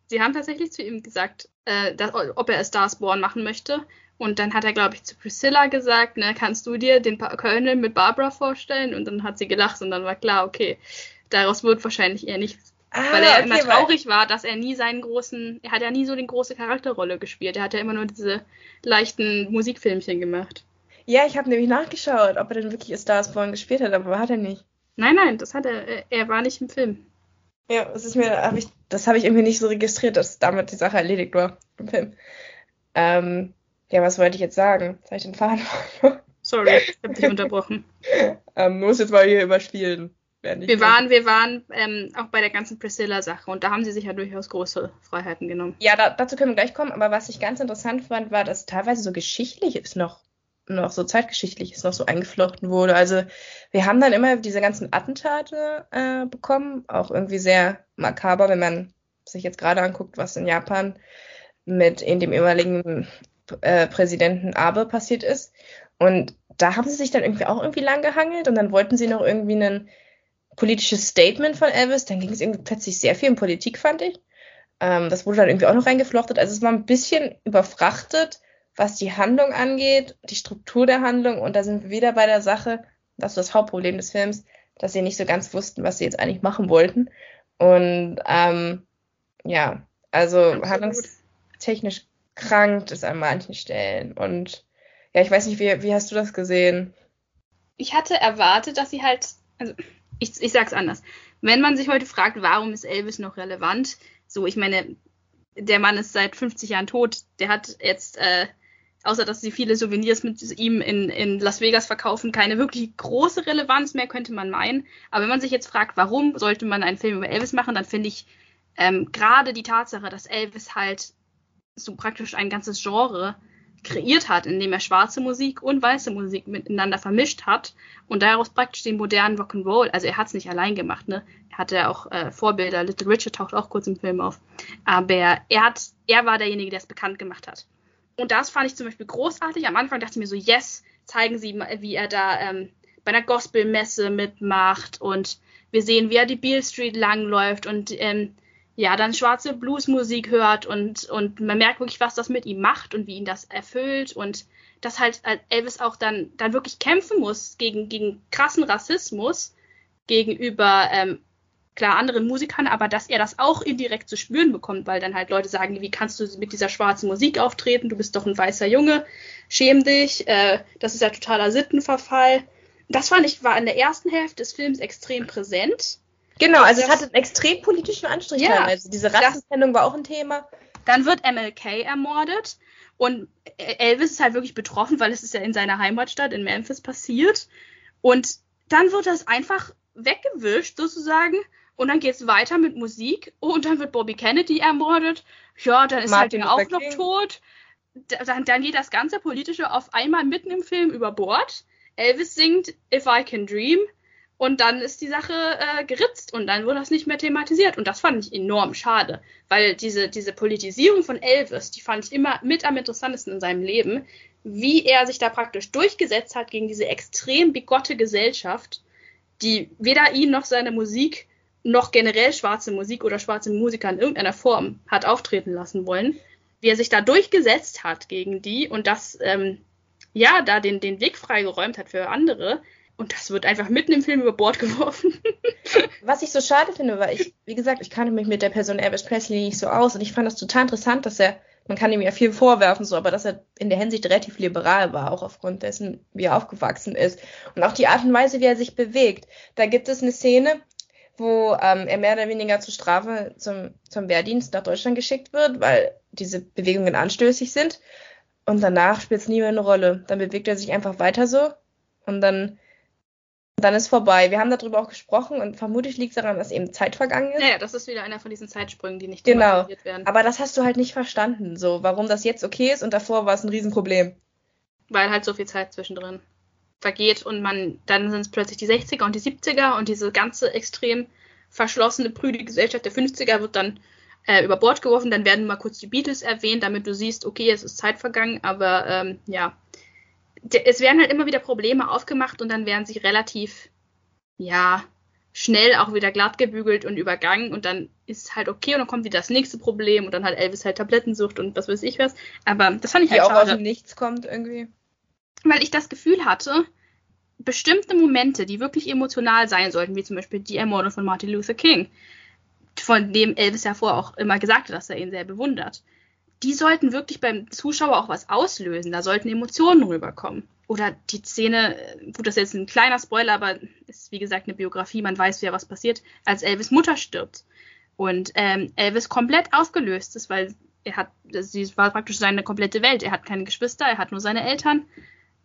sie haben tatsächlich zu ihm gesagt, äh, dass, ob er A Stars Born machen möchte. Und dann hat er, glaube ich, zu Priscilla gesagt, ne, kannst du dir den Colonel mit Barbara vorstellen? Und dann hat sie gelacht und dann war klar, okay, daraus wird wahrscheinlich eher nichts. Ah, weil er okay, immer traurig war, dass er nie seinen großen, er hat ja nie so eine große Charakterrolle gespielt. Er hat ja immer nur diese leichten Musikfilmchen gemacht. Ja, ich habe nämlich nachgeschaut, ob er denn wirklich Stars Born gespielt hat, aber hat er nicht. Nein, nein, das hat er. Er war nicht im Film. Ja, das ist mir, hab ich, das habe ich irgendwie nicht so registriert, dass damit die Sache erledigt war im Film. Ähm, ja, was wollte ich jetzt sagen? Jetzt habe ich den Faden Sorry, ich habe dich unterbrochen. ähm, muss jetzt mal hier überspielen. Wir waren, wir waren ähm, auch bei der ganzen Priscilla-Sache und da haben sie sich ja durchaus große Freiheiten genommen. Ja, da, dazu können wir gleich kommen, aber was ich ganz interessant fand, war, dass teilweise so geschichtlich ist noch noch so zeitgeschichtlich ist noch so eingeflochten wurde. Also wir haben dann immer diese ganzen Attentate äh, bekommen, auch irgendwie sehr makaber, wenn man sich jetzt gerade anguckt, was in Japan mit in dem ehemaligen äh, Präsidenten Abe passiert ist. Und da haben sie sich dann irgendwie auch irgendwie lang gehangelt und dann wollten sie noch irgendwie ein politisches Statement von Elvis. Dann ging es irgendwie plötzlich sehr viel um Politik, fand ich. Ähm, das wurde dann irgendwie auch noch reingeflochtet. Also es war ein bisschen überfrachtet was die Handlung angeht, die Struktur der Handlung. Und da sind wir wieder bei der Sache, das ist das Hauptproblem des Films, dass sie nicht so ganz wussten, was sie jetzt eigentlich machen wollten. Und ähm, ja, also handlungstechnisch krankt es an manchen Stellen. Und ja, ich weiß nicht, wie, wie hast du das gesehen? Ich hatte erwartet, dass sie halt, also ich, ich sag's anders. Wenn man sich heute fragt, warum ist Elvis noch relevant, so, ich meine, der Mann ist seit 50 Jahren tot, der hat jetzt, äh, außer dass sie viele Souvenirs mit ihm in, in Las Vegas verkaufen, keine wirklich große Relevanz mehr, könnte man meinen. Aber wenn man sich jetzt fragt, warum sollte man einen Film über Elvis machen, dann finde ich ähm, gerade die Tatsache, dass Elvis halt so praktisch ein ganzes Genre kreiert hat, indem er schwarze Musik und weiße Musik miteinander vermischt hat und daraus praktisch den modernen Rock'n'Roll, also er hat es nicht allein gemacht, ne? Er hatte auch äh, Vorbilder, Little Richard taucht auch kurz im Film auf, aber er hat, er war derjenige, der es bekannt gemacht hat. Und das fand ich zum Beispiel großartig. Am Anfang dachte ich mir so, yes, zeigen Sie, wie er da ähm, bei einer Gospelmesse mitmacht und wir sehen, wie er die Beale Street langläuft und ähm, ja, dann schwarze Bluesmusik hört und, und man merkt wirklich, was das mit ihm macht und wie ihn das erfüllt und dass halt Elvis auch dann, dann wirklich kämpfen muss gegen, gegen krassen Rassismus gegenüber, ähm, klar, anderen Musikern, aber dass er das auch indirekt zu spüren bekommt, weil dann halt Leute sagen, wie kannst du mit dieser schwarzen Musik auftreten, du bist doch ein weißer Junge, schäm dich, äh, das ist ja totaler Sittenverfall. Das fand ich, war in der ersten Hälfte des Films extrem präsent Genau, also es hatte einen extrem politischen Anstrich ja, Also diese Rassentrennung war auch ein Thema. Dann wird MLK ermordet und Elvis ist halt wirklich betroffen, weil es ist ja in seiner Heimatstadt in Memphis passiert. Und dann wird das einfach weggewischt sozusagen und dann geht es weiter mit Musik. Oh, und dann wird Bobby Kennedy ermordet. Ja, dann ist Martin halt auch noch tot. Dann, dann geht das ganze Politische auf einmal mitten im Film über Bord. Elvis singt If I Can Dream. Und dann ist die Sache äh, geritzt und dann wurde das nicht mehr thematisiert. Und das fand ich enorm schade, weil diese, diese Politisierung von Elvis, die fand ich immer mit am interessantesten in seinem Leben, wie er sich da praktisch durchgesetzt hat gegen diese extrem bigotte Gesellschaft, die weder ihn noch seine Musik noch generell schwarze Musik oder schwarze Musiker in irgendeiner Form hat auftreten lassen wollen, wie er sich da durchgesetzt hat gegen die und das ähm, ja da den, den Weg freigeräumt hat für andere, und das wird einfach mitten im Film über Bord geworfen. Was ich so schade finde, weil ich, wie gesagt, ich kannte mich mit der Person Elvis Presley nicht so aus und ich fand das total interessant, dass er, man kann ihm ja viel vorwerfen, so, aber dass er in der Hinsicht relativ liberal war, auch aufgrund dessen, wie er aufgewachsen ist. Und auch die Art und Weise, wie er sich bewegt. Da gibt es eine Szene, wo ähm, er mehr oder weniger zur Strafe zum, zum Wehrdienst nach Deutschland geschickt wird, weil diese Bewegungen anstößig sind. Und danach spielt es nie mehr eine Rolle. Dann bewegt er sich einfach weiter so. Und dann dann ist vorbei. Wir haben darüber auch gesprochen und vermutlich liegt es daran, dass eben Zeit vergangen ist. Naja, das ist wieder einer von diesen Zeitsprüngen, die nicht genau. werden. Aber das hast du halt nicht verstanden, so warum das jetzt okay ist und davor war es ein Riesenproblem. Weil halt so viel Zeit zwischendrin vergeht und man, dann sind es plötzlich die 60er und die 70er und diese ganze extrem verschlossene, prüde Gesellschaft der 50er wird dann äh, über Bord geworfen. Dann werden mal kurz die Beatles erwähnt, damit du siehst, okay, es ist Zeit vergangen, aber ähm, ja, es werden halt immer wieder Probleme aufgemacht und dann werden sie relativ, ja, schnell auch wieder glatt gebügelt und übergangen und dann ist halt okay und dann kommt wieder das nächste Problem und dann hat Elvis halt Tablettensucht und was weiß ich was. Aber das fand ich Die halt auch schade. aus dem Nichts kommt irgendwie. Weil ich das Gefühl hatte, bestimmte Momente, die wirklich emotional sein sollten, wie zum Beispiel die Ermordung von Martin Luther King, von dem Elvis ja vorher auch immer gesagt hat, dass er ihn sehr bewundert, die sollten wirklich beim Zuschauer auch was auslösen. Da sollten Emotionen rüberkommen. Oder die Szene, gut, das ist jetzt ein kleiner Spoiler, aber ist wie gesagt eine Biografie, man weiß ja, was passiert, als Elvis Mutter stirbt. Und ähm, Elvis komplett aufgelöst ist, weil er hat, sie war praktisch seine komplette Welt. Er hat keine Geschwister, er hat nur seine Eltern.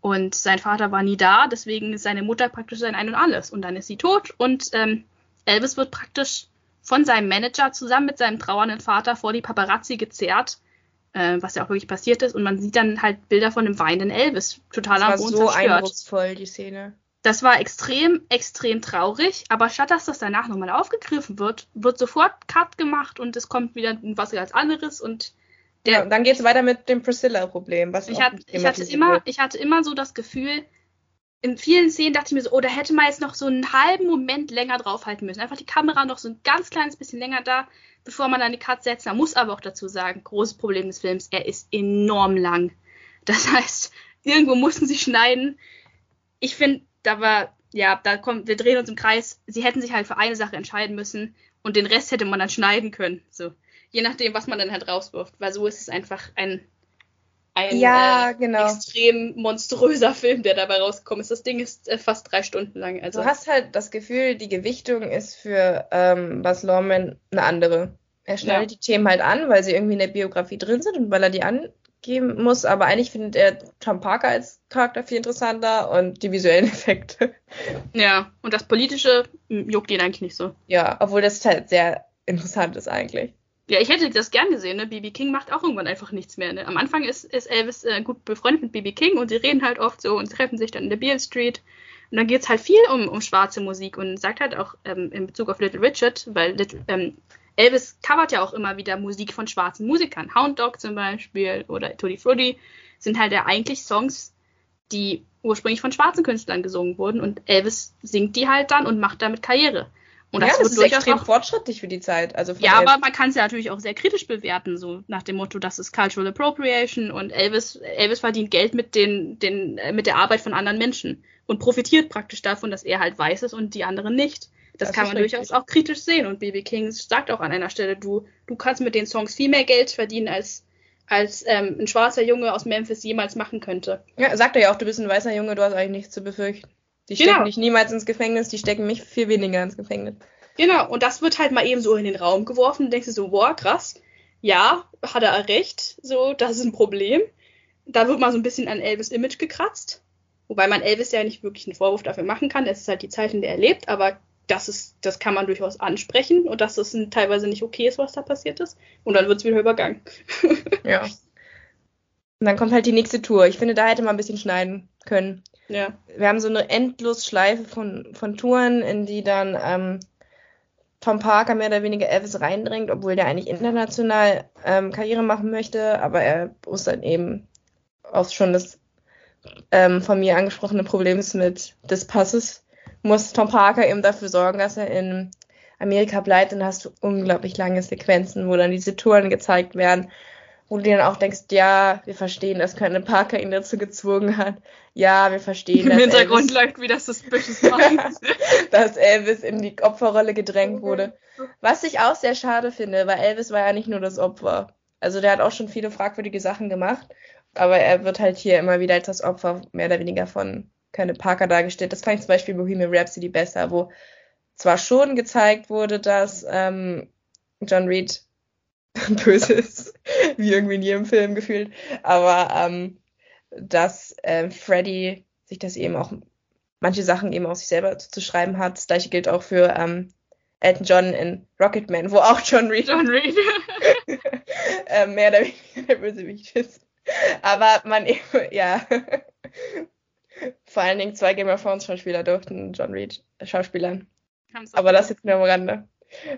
Und sein Vater war nie da, deswegen ist seine Mutter praktisch sein Ein und Alles. Und dann ist sie tot und ähm, Elvis wird praktisch von seinem Manager zusammen mit seinem trauernden Vater vor die Paparazzi gezerrt äh, was ja auch wirklich passiert ist. Und man sieht dann halt Bilder von einem weinenden Elvis, total am Boden so zerstört. eindrucksvoll, die Szene. Das war extrem, extrem traurig, aber statt dass das danach nochmal aufgegriffen wird, wird sofort Cut gemacht und es kommt wieder was ganz anderes und der, ja, dann geht es weiter mit dem Priscilla-Problem, was ich, hat, ich hatte immer, ich hatte immer so das Gefühl, in vielen Szenen dachte ich mir so, oh, da hätte man jetzt noch so einen halben Moment länger draufhalten müssen. Einfach die Kamera noch so ein ganz kleines bisschen länger da, bevor man dann die Cut setzt. Man muss aber auch dazu sagen, großes Problem des Films, er ist enorm lang. Das heißt, irgendwo mussten sie schneiden. Ich finde, da war, ja, da kommt, wir drehen uns im Kreis. Sie hätten sich halt für eine Sache entscheiden müssen und den Rest hätte man dann schneiden können. So. Je nachdem, was man dann halt rauswirft. Weil so ist es einfach ein, ein Ja, äh, genau. extrem monströser Film, der dabei rausgekommen ist. Das Ding ist äh, fast drei Stunden lang. Also Du hast halt das Gefühl, die Gewichtung ist für ähm, Bas Lorman eine andere. Er schneidet Ja. die Themen halt an, weil sie irgendwie in der Biografie drin sind und weil er die angeben muss, aber eigentlich findet er Tom Parker als Charakter viel interessanter und die visuellen Effekte. ja, und das Politische juckt ihn eigentlich nicht so. Ja, obwohl das halt sehr interessant ist eigentlich. Ja, ich hätte das gern gesehen, ne? BB King macht auch irgendwann einfach nichts mehr, ne? Am Anfang ist, ist Elvis äh, gut befreundet mit BB King und sie reden halt oft so und treffen sich dann in der Beale Street. Und dann geht's halt viel um, um schwarze Musik und sagt halt auch ähm, in Bezug auf Little Richard, weil Little, ähm, Elvis covert ja auch immer wieder Musik von schwarzen Musikern. Hound Dog zum Beispiel oder Tutti Frutti sind halt ja eigentlich Songs, die ursprünglich von schwarzen Künstlern gesungen wurden und Elvis singt die halt dann und macht damit Karriere. Und ja, das, das ist durchaus extrem auch fortschrittlich für die Zeit. Also ja, Elvis. aber man kann es ja natürlich auch sehr kritisch bewerten, so nach dem Motto, das ist Cultural Appropriation und Elvis, Elvis verdient Geld mit den, den, äh, mit der Arbeit von anderen Menschen und profitiert praktisch davon, dass er halt weiß ist und die anderen nicht. Das, Das kann man richtig. durchaus auch kritisch sehen und BB King sagt auch an einer Stelle, du, du kannst mit den Songs viel mehr Geld verdienen, als, als ähm, ein schwarzer Junge aus Memphis jemals machen könnte. Ja, sagt er ja auch, du bist ein weißer Junge, du hast eigentlich nichts zu befürchten. Die Genau. stecken dich niemals ins Gefängnis, die stecken mich viel weniger ins Gefängnis. Genau, und das wird halt mal eben so in den Raum geworfen und denkst du so, boah, krass, ja, hat er recht, so, das ist ein Problem. Da wird mal so ein bisschen an Elvis Image gekratzt. Wobei man Elvis ja nicht wirklich einen Vorwurf dafür machen kann. Es ist halt die Zeit, in der er lebt, aber das ist, das kann man durchaus ansprechen und dass das teilweise nicht okay ist, was da passiert ist. Und dann wird es wieder übergangen. Ja. Und dann kommt halt die nächste Tour. Ich finde, da hätte man ein bisschen schneiden können. Ja. Wir haben so eine Endlosschleife von, von Touren, in die dann ähm, Tom Parker mehr oder weniger Elvis reindringt, obwohl der eigentlich international ähm, Karriere machen möchte, aber er muss dann eben auch schon das ähm, von mir angesprochene Problem ist mit des Passes, muss Tom Parker eben dafür sorgen, dass er in Amerika bleibt und dann hast du unglaublich lange Sequenzen, wo dann diese Touren gezeigt werden, wo du dir dann auch denkst, ja, wir verstehen, dass Colonel Parker ihn dazu gezwungen hat. Ja, wir verstehen, Im Hintergrund Elvis, läuft wieder Suspicious Minds. dass Elvis in die Opferrolle gedrängt wurde. Was ich auch sehr schade finde, weil Elvis war ja nicht nur das Opfer. Also der hat auch schon viele fragwürdige Sachen gemacht, aber er wird halt hier immer wieder als das Opfer mehr oder weniger von Colonel Parker dargestellt. Das fand ich zum Beispiel Bohemian Rhapsody besser, wo zwar schon gezeigt wurde, dass ähm, John Reed böse ist, wie irgendwie in jedem Film gefühlt, aber ähm, dass ähm, Freddy sich das eben auch manche Sachen eben auch sich selber zu schreiben hat. Das gleiche gilt auch für ähm, Elton John in Rocketman, wo auch John Reed John Reed. äh, mehr oder weniger der Bösewicht ist. Aber man eben, ja. Vor allen Dingen zwei Game of Thrones Schauspieler durften John Reed Schauspielern. Aber das jetzt nur am Rande.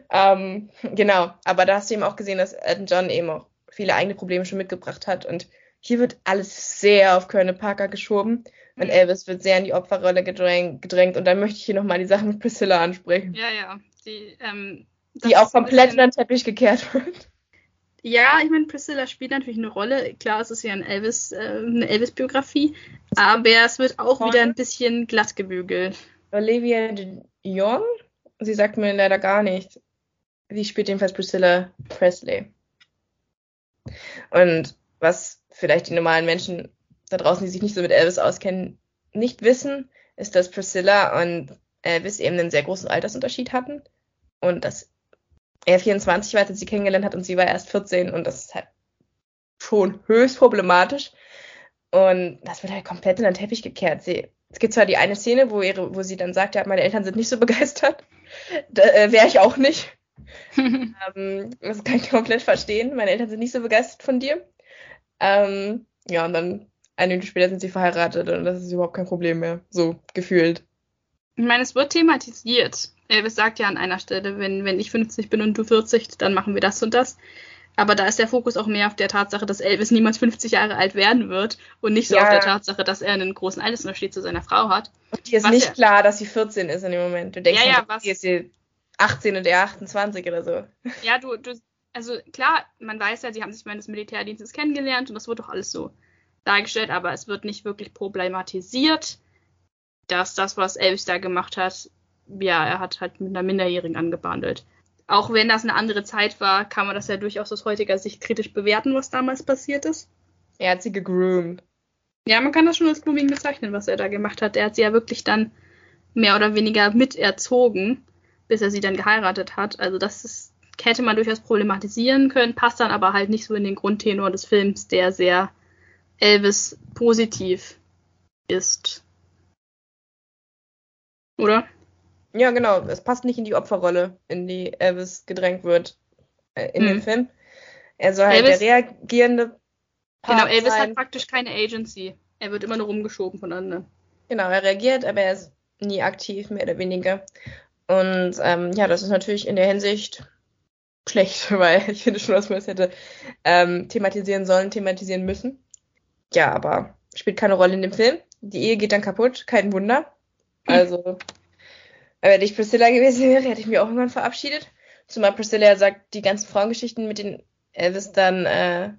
Ähm, genau, aber da hast du eben auch gesehen, dass Elton John eben auch viele eigene Probleme schon mitgebracht hat. Und hier wird alles sehr auf Colonel Parker geschoben. Und Mhm. Elvis wird sehr in die Opferrolle gedräng, gedrängt. Und dann möchte ich hier nochmal die Sache mit Priscilla ansprechen, Ja, ja. Die, ähm, die auch komplett unter den Teppich gekehrt wird. Ja, ich meine, Priscilla spielt natürlich eine Rolle. Klar, es ist ja ein Elvis, äh, eine Elvis-Biografie, aber es wird auch wieder ein bisschen glatt gebügelt. Olivia de Jong? Sie sagt mir leider gar nicht. Sie spielt jedenfalls Priscilla Presley. Und was vielleicht die normalen Menschen da draußen, die sich nicht so mit Elvis auskennen, nicht wissen, ist, dass Priscilla und Elvis eben einen sehr großen Altersunterschied hatten. Und dass er 24 war, als er sie kennengelernt hat und sie war erst 14 und das ist halt schon höchst problematisch. Und das wird halt komplett in den Teppich gekehrt. Sie, es gibt zwar die eine Szene, wo, ihre, wo sie dann sagt, ja, meine Eltern sind nicht so begeistert. Da äh, wäre ich auch nicht. Ähm, das kann ich komplett verstehen. Meine Eltern sind nicht so begeistert von dir. Ähm, ja, und dann eine Minute später sind sie verheiratet und das ist überhaupt kein Problem mehr. So gefühlt. Ich meine, es wird thematisiert. Elvis sagt ja an einer Stelle, wenn, wenn ich 50 bin und du 40, dann machen wir das und das. Aber da ist der Fokus auch mehr auf der Tatsache, dass Elvis niemals 50 Jahre alt werden wird und nicht so Ja. auf der Tatsache, dass er einen großen Altersunterschied zu seiner Frau hat. Und dir ist nicht ja- klar, dass sie 14 ist in dem Moment. Du denkst, Ja, ja, halt, was- sie ist sie 18 und er 28 oder so. Ja, du, du, also klar, man weiß ja, sie haben sich während des Militärdienstes kennengelernt und das wird doch alles so dargestellt, aber es wird nicht wirklich problematisiert, dass das, was Elvis da gemacht hat, ja, er hat halt mit einer Minderjährigen angebandelt. Auch wenn das eine andere Zeit war, kann man das ja durchaus aus heutiger Sicht kritisch bewerten, was damals passiert ist. Er hat sie gegroomt. Ja, man kann das schon als Grooming bezeichnen, was er da gemacht hat. Er hat sie ja wirklich dann mehr oder weniger miterzogen, bis er sie dann geheiratet hat. Also das ist, hätte man durchaus problematisieren können, passt dann aber halt nicht so in den Grundtenor des Films, der sehr Elvis positiv ist. Oder? Ja, genau. Es passt nicht in die Opferrolle, in die Elvis gedrängt wird äh, in mhm. dem Film. Er soll halt Elvis, der reagierende Part Genau, Elvis sein. hat praktisch keine Agency. Er wird immer nur rumgeschoben von anderen. Genau, er reagiert, aber er ist nie aktiv, mehr oder weniger. Und ähm, ja, das ist natürlich in der Hinsicht schlecht, weil ich finde schon, dass man es hätte ähm, thematisieren sollen, thematisieren müssen. Ja, aber spielt keine Rolle in dem Film. Die Ehe geht dann kaputt, kein Wunder. Also, wenn ich Priscilla gewesen wäre, hätte ich mich auch irgendwann verabschiedet. Zumal Priscilla sagt, die ganzen Frauengeschichten, mit denen Elvis dann, äh,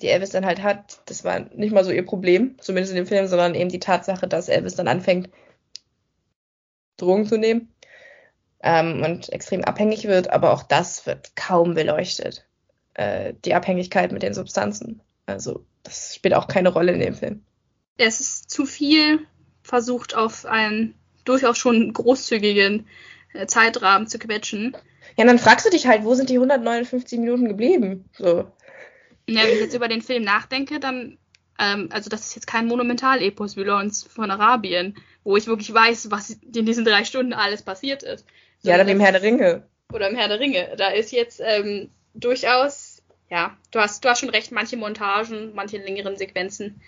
die Elvis dann halt hat, das war nicht mal so ihr Problem, zumindest in dem Film, sondern eben die Tatsache, dass Elvis dann anfängt, Drogen zu nehmen ähm, und extrem abhängig wird, aber auch das wird kaum beleuchtet. Äh, die Abhängigkeit mit den Substanzen. Also, das spielt auch keine Rolle in dem Film. Es ist zu viel versucht, auf einen durchaus schon großzügigen äh, Zeitrahmen zu quetschen. Ja, dann fragst du dich halt, wo sind die 159 Minuten geblieben? So. Ja, wenn ich jetzt über den Film nachdenke, dann, ähm, also das ist jetzt kein Monumentalepos wie Lawrence von Arabien, wo ich wirklich weiß, was in diesen drei Stunden alles passiert ist. So, ja, dann im Herr der Ringe. Oder im Herr der Ringe. Da ist jetzt ähm, durchaus, ja, du hast, du hast schon recht, manche Montagen, manche längeren Sequenzen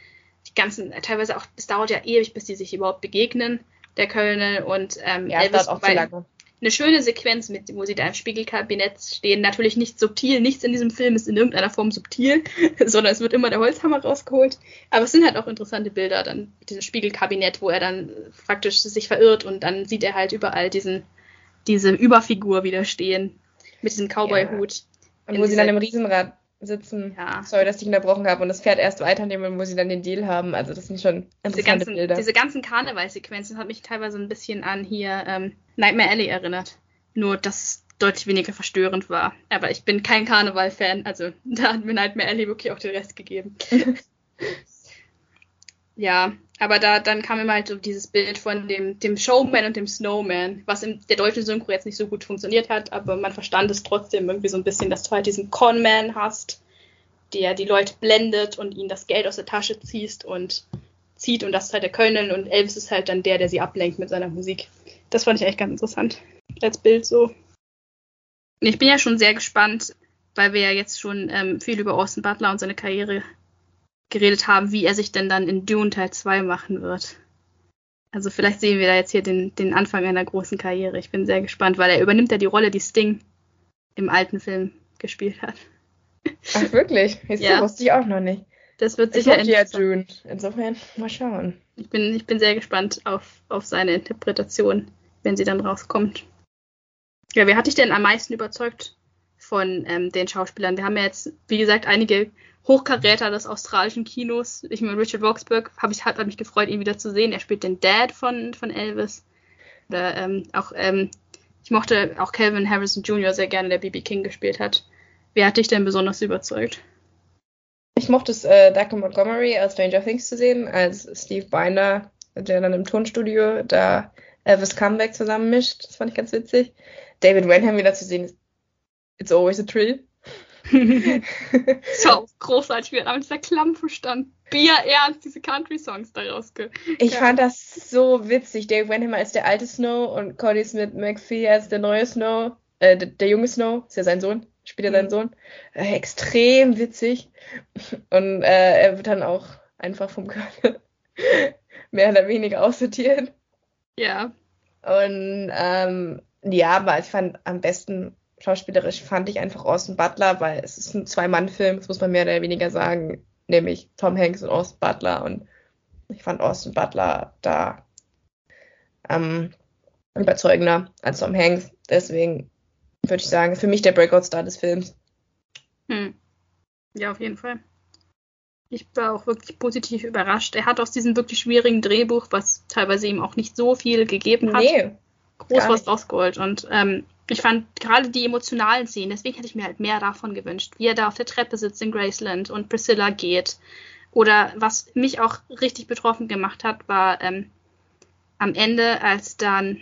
die ganzen, teilweise auch, es dauert ja ewig, bis die sich überhaupt begegnen, der Kölner und ähm, ja, Elvis. Auch zu lange. Eine schöne Sequenz, mit, wo sie da im Spiegelkabinett stehen. Natürlich nicht subtil, nichts in diesem Film ist in irgendeiner Form subtil, sondern es wird immer der Holzhammer rausgeholt. Aber es sind halt auch interessante Bilder, dann dieses Spiegelkabinett, wo er dann praktisch sich verirrt und dann sieht er halt überall diesen, diese Überfigur wieder stehen mit diesem Cowboy-Hut. Ja. Und wo sie dann im Riesenrad sitzen. Ja. Sorry, dass ich unterbrochen habe. Und das Pferd erst weiternehmen, wo sie dann den Deal haben. Also das sind schon diese ganzen, Bilder. Diese ganzen Karnevalsequenzen hat mich teilweise ein bisschen an hier ähm, Nightmare Alley erinnert. Nur, dass es deutlich weniger verstörend war. Aber ich bin kein Karneval-Fan. Also da hat mir Nightmare Alley wirklich auch den Rest gegeben. ja, aber da dann kam immer halt so dieses Bild von dem, dem Showman und dem Snowman, was in der deutschen Synchro jetzt nicht so gut funktioniert hat, aber man verstand es trotzdem irgendwie so ein bisschen, dass du halt diesen Conman hast, der die Leute blendet und ihnen das Geld aus der Tasche ziehst und zieht und das ist halt der Kölner und Elvis ist halt dann der, der sie ablenkt mit seiner Musik. Das fand ich echt ganz interessant als Bild so. Ich bin ja schon sehr gespannt, weil wir ja jetzt schon ähm, viel über Austin Butler und seine Karriere geredet haben, wie er sich denn dann in Dune Teil 2 machen wird. Also vielleicht sehen wir da jetzt hier den, den Anfang einer großen Karriere. Ich bin sehr gespannt, weil er übernimmt ja die Rolle, die Sting im alten Film gespielt hat. Ach wirklich? Das ja. wusste ich auch noch nicht. Das wird sicher ich ja Dune. Insofern mal schauen. Ich bin, ich bin sehr gespannt auf, auf seine Interpretation, wenn sie dann rauskommt. Ja, wer hat dich denn am meisten überzeugt von ähm, den Schauspielern? Wir haben ja jetzt, wie gesagt, einige Hochkaräter des australischen Kinos. Ich meine, Richard Roxburgh habe ich hat mich gefreut, ihn wieder zu sehen. Er spielt den Dad von, von Elvis. Oder ähm, auch, ähm, ich mochte auch Calvin Harrison Jr. sehr gerne, der BB King gespielt hat. Wer hat dich denn besonders überzeugt? Ich mochte es, äh, Duncan Montgomery aus Stranger Things zu sehen, als Steve Binder, der dann im Tonstudio da Elvis Comeback zusammenmischt. Das fand ich ganz witzig. David Wenham wieder zu sehen, It's always a thrill. so großartig, wie er mit dieser Klampe stand. Bier ernst, diese Country-Songs daraus. Ich ja. fand das so witzig. Dave Wenham als der alte Snow und Cody Smith McPhee als der neue Snow, äh, der, der, junge Snow, ist ja sein Sohn, spielt er mhm. seinen Sohn. Äh, extrem witzig. Und äh, er wird dann auch einfach vom Körper mehr oder weniger aussortiert. Ja. Und ähm, ja, aber ich fand am besten schauspielerisch fand ich einfach Austin Butler, weil es ist ein Zwei-Mann-Film, das muss man mehr oder weniger sagen, nämlich Tom Hanks und Austin Butler. Und ich fand Austin Butler da ähm, überzeugender als Tom Hanks. Deswegen würde ich sagen, für mich der Breakout-Star des Films. Hm. Ja, auf jeden Fall. Ich war auch wirklich positiv überrascht. Er hat aus diesem wirklich schwierigen Drehbuch, was teilweise ihm auch nicht so viel gegeben hat, nee, groß was rausgeholt. Und ähm, ich fand gerade die emotionalen Szenen, deswegen hätte ich mir halt mehr davon gewünscht, wie er da auf der Treppe sitzt in Graceland und Priscilla geht. Oder was mich auch richtig betroffen gemacht hat, war ähm, am Ende, als dann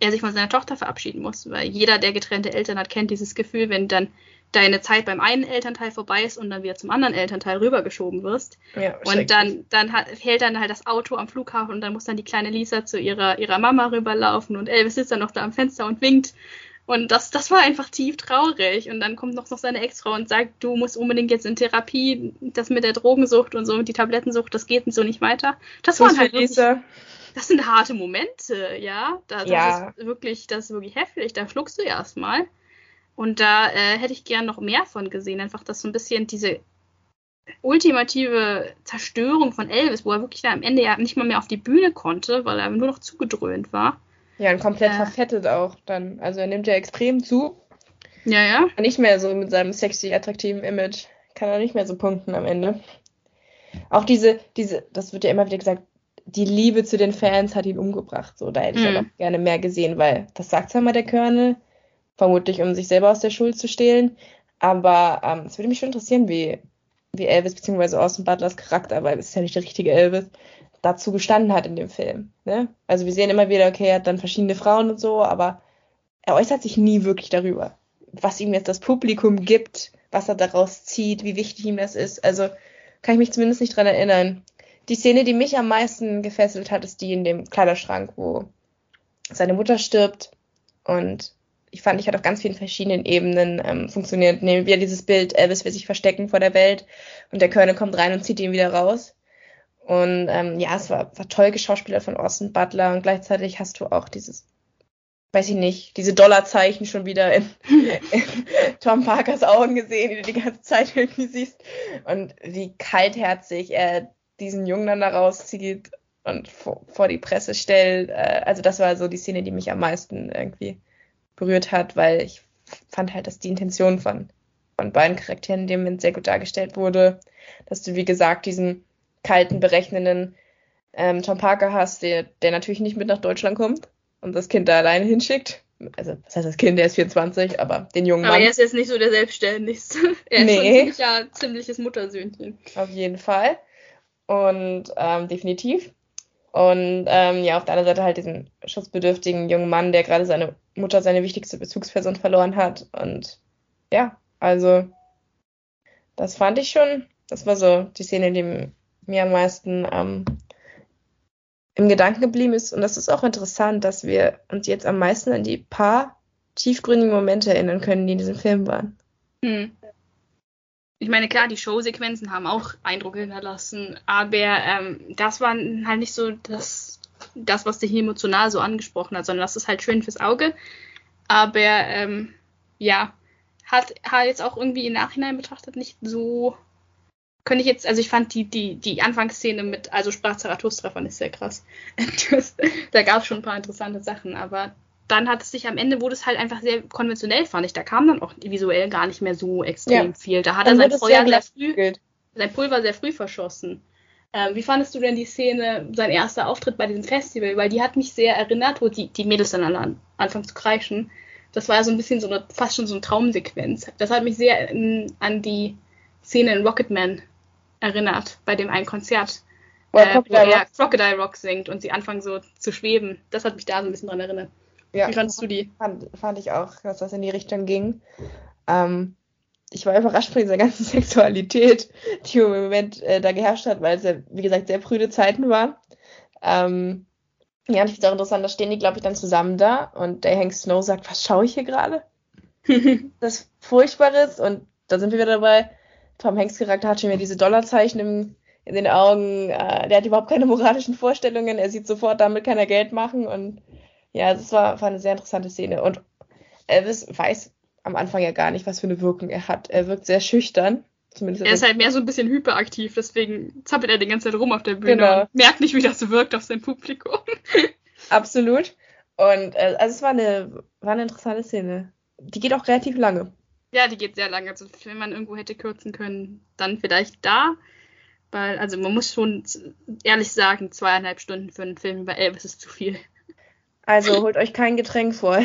er sich von seiner Tochter verabschieden muss, weil jeder, der getrennte Eltern hat, kennt dieses Gefühl, wenn dann deine Zeit beim einen Elternteil vorbei ist und dann wieder zum anderen Elternteil rübergeschoben wirst. Ja, und dann, dann hat, hält dann halt das Auto am Flughafen und dann muss dann die kleine Lisa zu ihrer, ihrer Mama rüberlaufen und Elvis sitzt dann noch da am Fenster und winkt. Und das, das war einfach tief traurig. Und dann kommt noch, noch seine Ex-Frau und sagt, du musst unbedingt jetzt in Therapie, das mit der Drogensucht und so, mit die Tablettensucht, das geht so nicht weiter. Das, das waren halt wirklich, das sind harte Momente, ja. Da, das ja. ist wirklich, das ist wirklich heftig. Da schluckst du erstmal. Und da äh, hätte ich gern noch mehr von gesehen. Einfach, dass so ein bisschen diese ultimative Zerstörung von Elvis, wo er wirklich dann am Ende ja nicht mal mehr auf die Bühne konnte, weil er nur noch zugedröhnt war. Ja, und komplett äh, verfettet auch dann. Also er nimmt ja extrem zu. Ja, ja. Nicht mehr so mit seinem sexy, attraktiven Image. Kann er nicht mehr so punkten am Ende. Auch diese, diese, das wird ja immer wieder gesagt, die Liebe zu den Fans hat ihn umgebracht. So, da hätte ich mhm. auch gerne mehr gesehen, weil das sagt zwar mal der Colonel, vermutlich um sich selber aus der Schuld zu stehlen, aber ähm, es würde mich schon interessieren, wie, wie Elvis bzw. Austin Butlers Charakter, weil es ist ja nicht der richtige Elvis, dazu gestanden hat in dem Film. Ne? Also wir sehen immer wieder, okay, er hat dann verschiedene Frauen und so, aber er äußert sich nie wirklich darüber, was ihm jetzt das Publikum gibt, was er daraus zieht, wie wichtig ihm das ist. Also kann ich mich zumindest nicht dran erinnern. Die Szene, die mich am meisten gefesselt hat, ist die in dem Kleiderschrank, wo seine Mutter stirbt. Und ich fand, ich hat auf ganz vielen verschiedenen Ebenen ähm, funktioniert. Nehmen wir dieses Bild, Elvis will sich verstecken vor der Welt und der Körner kommt rein und zieht ihn wieder raus. Und ähm, ja, es war, war toll geschauspielert von Austin Butler und gleichzeitig hast du auch dieses, weiß ich nicht, diese Dollarzeichen schon wieder in, in Tom Parkers Augen gesehen, die du die ganze Zeit irgendwie siehst. Und wie kaltherzig er diesen Jungen dann da rauszieht und vor, vor die Presse stellt. Äh, also das war so die Szene, die mich am meisten irgendwie berührt hat, weil ich fand halt, dass die Intention von, von beiden Charakteren in dem Moment sehr gut dargestellt wurde. Dass du, wie gesagt, diesen kalten, berechnenden ähm, Tom Parker hast, der, der natürlich nicht mit nach Deutschland kommt und das Kind da alleine hinschickt. Also, was heißt das Kind? Der ist 24, aber den jungen aber Mann. Aber er ist jetzt nicht so der Selbstständigste. er ist nee. schon ziemlich, ja, ziemliches Muttersöhnchen. Auf jeden Fall. Und ähm, definitiv. Und ähm, ja, auf der anderen Seite halt diesen schutzbedürftigen jungen Mann, der gerade seine Mutter, seine wichtigste Bezugsperson verloren hat. Und ja, also das fand ich schon, das war so die Szene, die mir am meisten ähm, im Gedanken geblieben ist. Und das ist auch interessant, dass wir uns jetzt am meisten an die paar tiefgründigen Momente erinnern können, die in diesem Film waren. Hm ich meine, klar, die Showsequenzen haben auch Eindruck hinterlassen, aber ähm, das war halt nicht so das, das, was dich emotional so angesprochen hat, sondern das ist halt schön fürs Auge. Aber ähm, ja, hat, hat jetzt auch irgendwie im Nachhinein betrachtet nicht so. Könnte ich jetzt, also ich fand die, die, die Anfangsszene mit, also sprach Zarathustra fand ich sehr krass. da gab es schon ein paar interessante Sachen, aber dann hat es sich am Ende, wurde es halt einfach sehr konventionell, fand ich. Da kam dann auch visuell gar nicht mehr so extrem ja. viel. Da hat dann er sein Feuer sehr früh, sein Pulver sehr früh verschossen. Ähm, wie fandest du denn die Szene, sein erster Auftritt bei diesem Festival? Weil die hat mich sehr erinnert, wo die, die Mädels dann alle an, anfangen zu kreischen. Das war ja so ein bisschen so eine, fast schon so eine Traumsequenz. Das hat mich sehr in, an die Szene in Rocketman erinnert, bei dem einen Konzert, äh, wo er Crocodile Rock singt und sie anfangen so zu schweben. Das hat mich da so ein bisschen dran erinnert. Ja, Wie fandest du die? Fand, fand ich auch, dass das in die Richtung ging. Ähm, ich war überrascht von dieser ganzen Sexualität, die im Moment äh, da geherrscht hat, weil es ja, wie gesagt, sehr prüde Zeiten war. Ähm, ja, und ich finde es auch interessant, da stehen die, glaube ich, dann zusammen da und der Hank Snow sagt, was schaue ich hier gerade? das Furchtbares und da sind wir wieder dabei. Tom Hanks Charakter hat schon wieder diese Dollarzeichen im, in den Augen. Äh, der hat überhaupt keine moralischen Vorstellungen. Er sieht sofort, damit kann er Geld machen und ja, das war, war eine sehr interessante Szene. Und Elvis weiß am Anfang ja gar nicht, was für eine Wirkung er hat. Er wirkt sehr schüchtern. Zumindest er ist halt mehr so ein bisschen hyperaktiv, deswegen zappelt er die ganze Zeit rum auf der Bühne genau. und merkt nicht, wie das wirkt auf sein Publikum. Absolut. Und äh, also es war eine, war eine interessante Szene. Die geht auch relativ lange. Ja, die geht sehr lange. Also wenn man irgendwo hätte kürzen können, dann vielleicht da. Weil, also man muss schon ehrlich sagen, zweieinhalb Stunden für einen Film über Elvis ist zu viel. Also holt euch kein Getränk vor.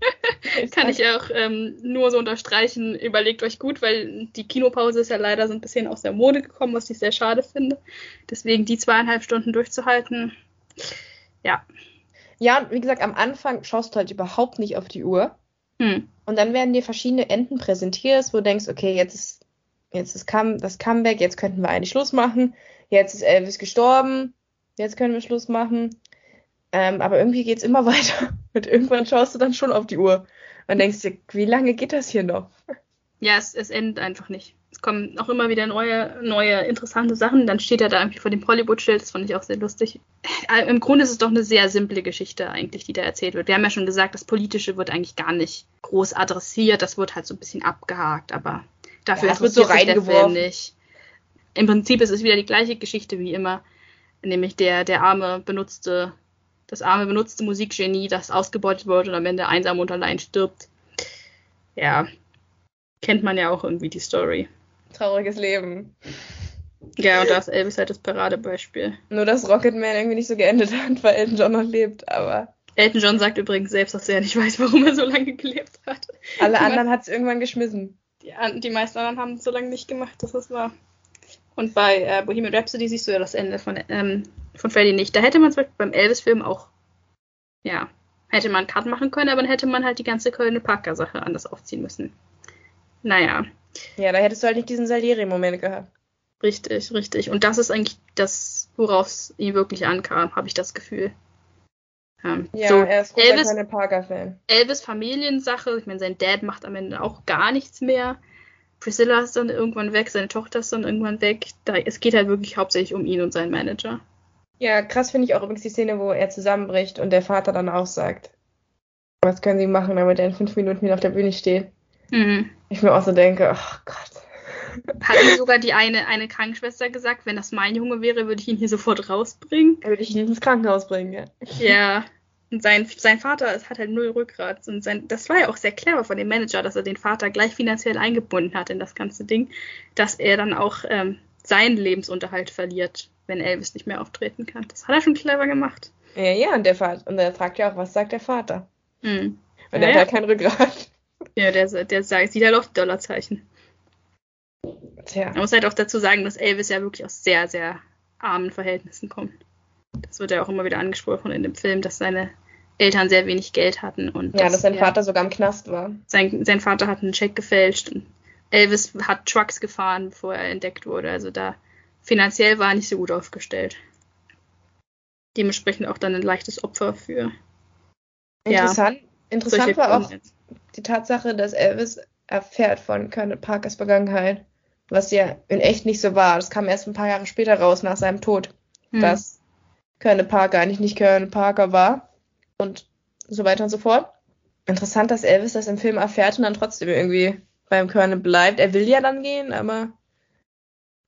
Kann ich auch ähm, nur so unterstreichen. Überlegt euch gut, weil die Kinopause ist ja leider so ein bisschen aus der Mode gekommen, was ich sehr schade finde. Deswegen die zweieinhalb Stunden durchzuhalten, ja. Ja, wie gesagt, am Anfang schaust du halt überhaupt nicht auf die Uhr. Hm. Und dann werden dir verschiedene Enden präsentiert, wo du denkst, okay, jetzt ist, jetzt ist das Comeback, jetzt könnten wir eigentlich Schluss machen. Jetzt ist Elvis gestorben, jetzt können wir Schluss machen. Ähm, aber irgendwie geht's immer weiter. Und irgendwann schaust du dann schon auf die Uhr und denkst dir, wie lange geht das hier noch? Ja, es, es endet einfach nicht. Es kommen auch immer wieder neue, neue interessante Sachen. Dann steht er da irgendwie vor dem Hollywood-Schild. Das fand ich auch sehr lustig. Äh, Im Grunde ist es doch eine sehr simple Geschichte eigentlich, die da erzählt wird. Wir haben ja schon gesagt, das Politische wird eigentlich gar nicht groß adressiert. Das wird halt so ein bisschen abgehakt, aber dafür Ja, es wird so reingeworfen. Nicht. Im Prinzip ist es wieder die gleiche Geschichte wie immer. Nämlich der, der arme, benutzte, das arme, benutzte Musikgenie, das ausgebeutet wird und am Ende einsam und allein stirbt. Ja, kennt man ja auch irgendwie die Story. Trauriges Leben. Ja, und da ist Elvis halt das Paradebeispiel. Nur, dass Rocketman irgendwie nicht so geendet hat, weil Elton John noch lebt. Aber Elton John sagt übrigens selbst, dass er nicht weiß, warum er so lange gelebt hat. alle anderen hat es irgendwann geschmissen. Die, die meisten anderen haben es so lange nicht gemacht, das ist wahr. Und bei äh, Bohemian Rhapsody siehst du ja das Ende von, ähm, von Freddy nicht. Da hätte man zum Beispiel beim Elvis-Film auch, ja, hätte man Cut machen können, aber dann hätte man halt die ganze Kölner Parker-Sache anders aufziehen müssen. Naja, Ja, da hättest du halt nicht diesen Salieri-Moment gehabt. richtig, richtig. Und das ist eigentlich das, worauf es ihm wirklich ankam, habe ich das Gefühl. Ähm, Ja, so, er ist großer Elvis- kleiner Parker-Fan. Elvis Familiensache. Ich meine, sein Dad macht am Ende auch gar nichts mehr. Priscilla ist dann irgendwann weg, seine Tochter ist dann irgendwann weg. Da, es geht halt wirklich hauptsächlich um ihn und seinen Manager. Ja, krass finde ich auch übrigens die Szene, wo er zusammenbricht und der Vater dann auch sagt, was können sie machen, damit er in fünf Minuten wieder auf der Bühne steht. Mhm. Ich mir auch so denke, ach Gott. Hat mir sogar die eine, eine Krankenschwester gesagt, wenn das mein Junge wäre, würde ich ihn hier sofort rausbringen. Da würde ich ihn ins Krankenhaus bringen, ja. Ja. Und sein, sein Vater es hat halt null Rückgrat. Und sein, das war ja auch sehr clever von dem Manager, dass er den Vater gleich finanziell eingebunden hat in das ganze Ding, dass er dann auch ähm, seinen Lebensunterhalt verliert, wenn Elvis nicht mehr auftreten kann. Das hat er schon clever gemacht. Ja, ja, und der Vater, und er fragt ja auch, was sagt der Vater? Hm. Und Ja, er ja. hat halt kein Rückgrat. Ja, der, der sagt, sieht halt die Dollarzeichen. Tja. Man muss halt auch dazu sagen, dass Elvis ja wirklich aus sehr, sehr armen Verhältnissen kommt. Das wird ja auch immer wieder angesprochen in dem Film, dass seine Eltern sehr wenig Geld hatten und Ja, dass sein er- Vater sogar im Knast war. sein, sein Vater hat einen Scheck gefälscht und Elvis hat Trucks gefahren, bevor er entdeckt wurde. Also da finanziell war er nicht so gut aufgestellt. Dementsprechend auch dann ein leichtes Opfer für Ja. Interessant, interessant solche war auch die Tatsache, dass Elvis erfährt von Colonel Parkers Vergangenheit, was ja in echt nicht so war. Das kam erst ein paar Jahre später raus, nach seinem Tod, Hm. dass Colonel Parker eigentlich nicht Colonel Parker war und so weiter und so fort. Interessant, dass Elvis das im Film erfährt und dann trotzdem irgendwie beim Colonel bleibt. Er will ja dann gehen, aber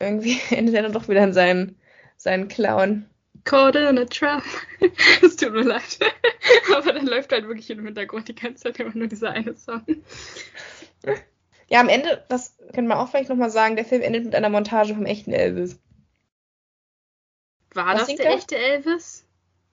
irgendwie endet er dann doch wieder in seinen, seinen Clown. Caught in a trap. Es tut mir leid. Aber dann läuft halt wirklich im Hintergrund die ganze Zeit immer nur dieser eine Song. Ja, am Ende, das können wir auch vielleicht nochmal sagen, der Film endet mit einer Montage vom echten Elvis. War Was das der er? echte Elvis?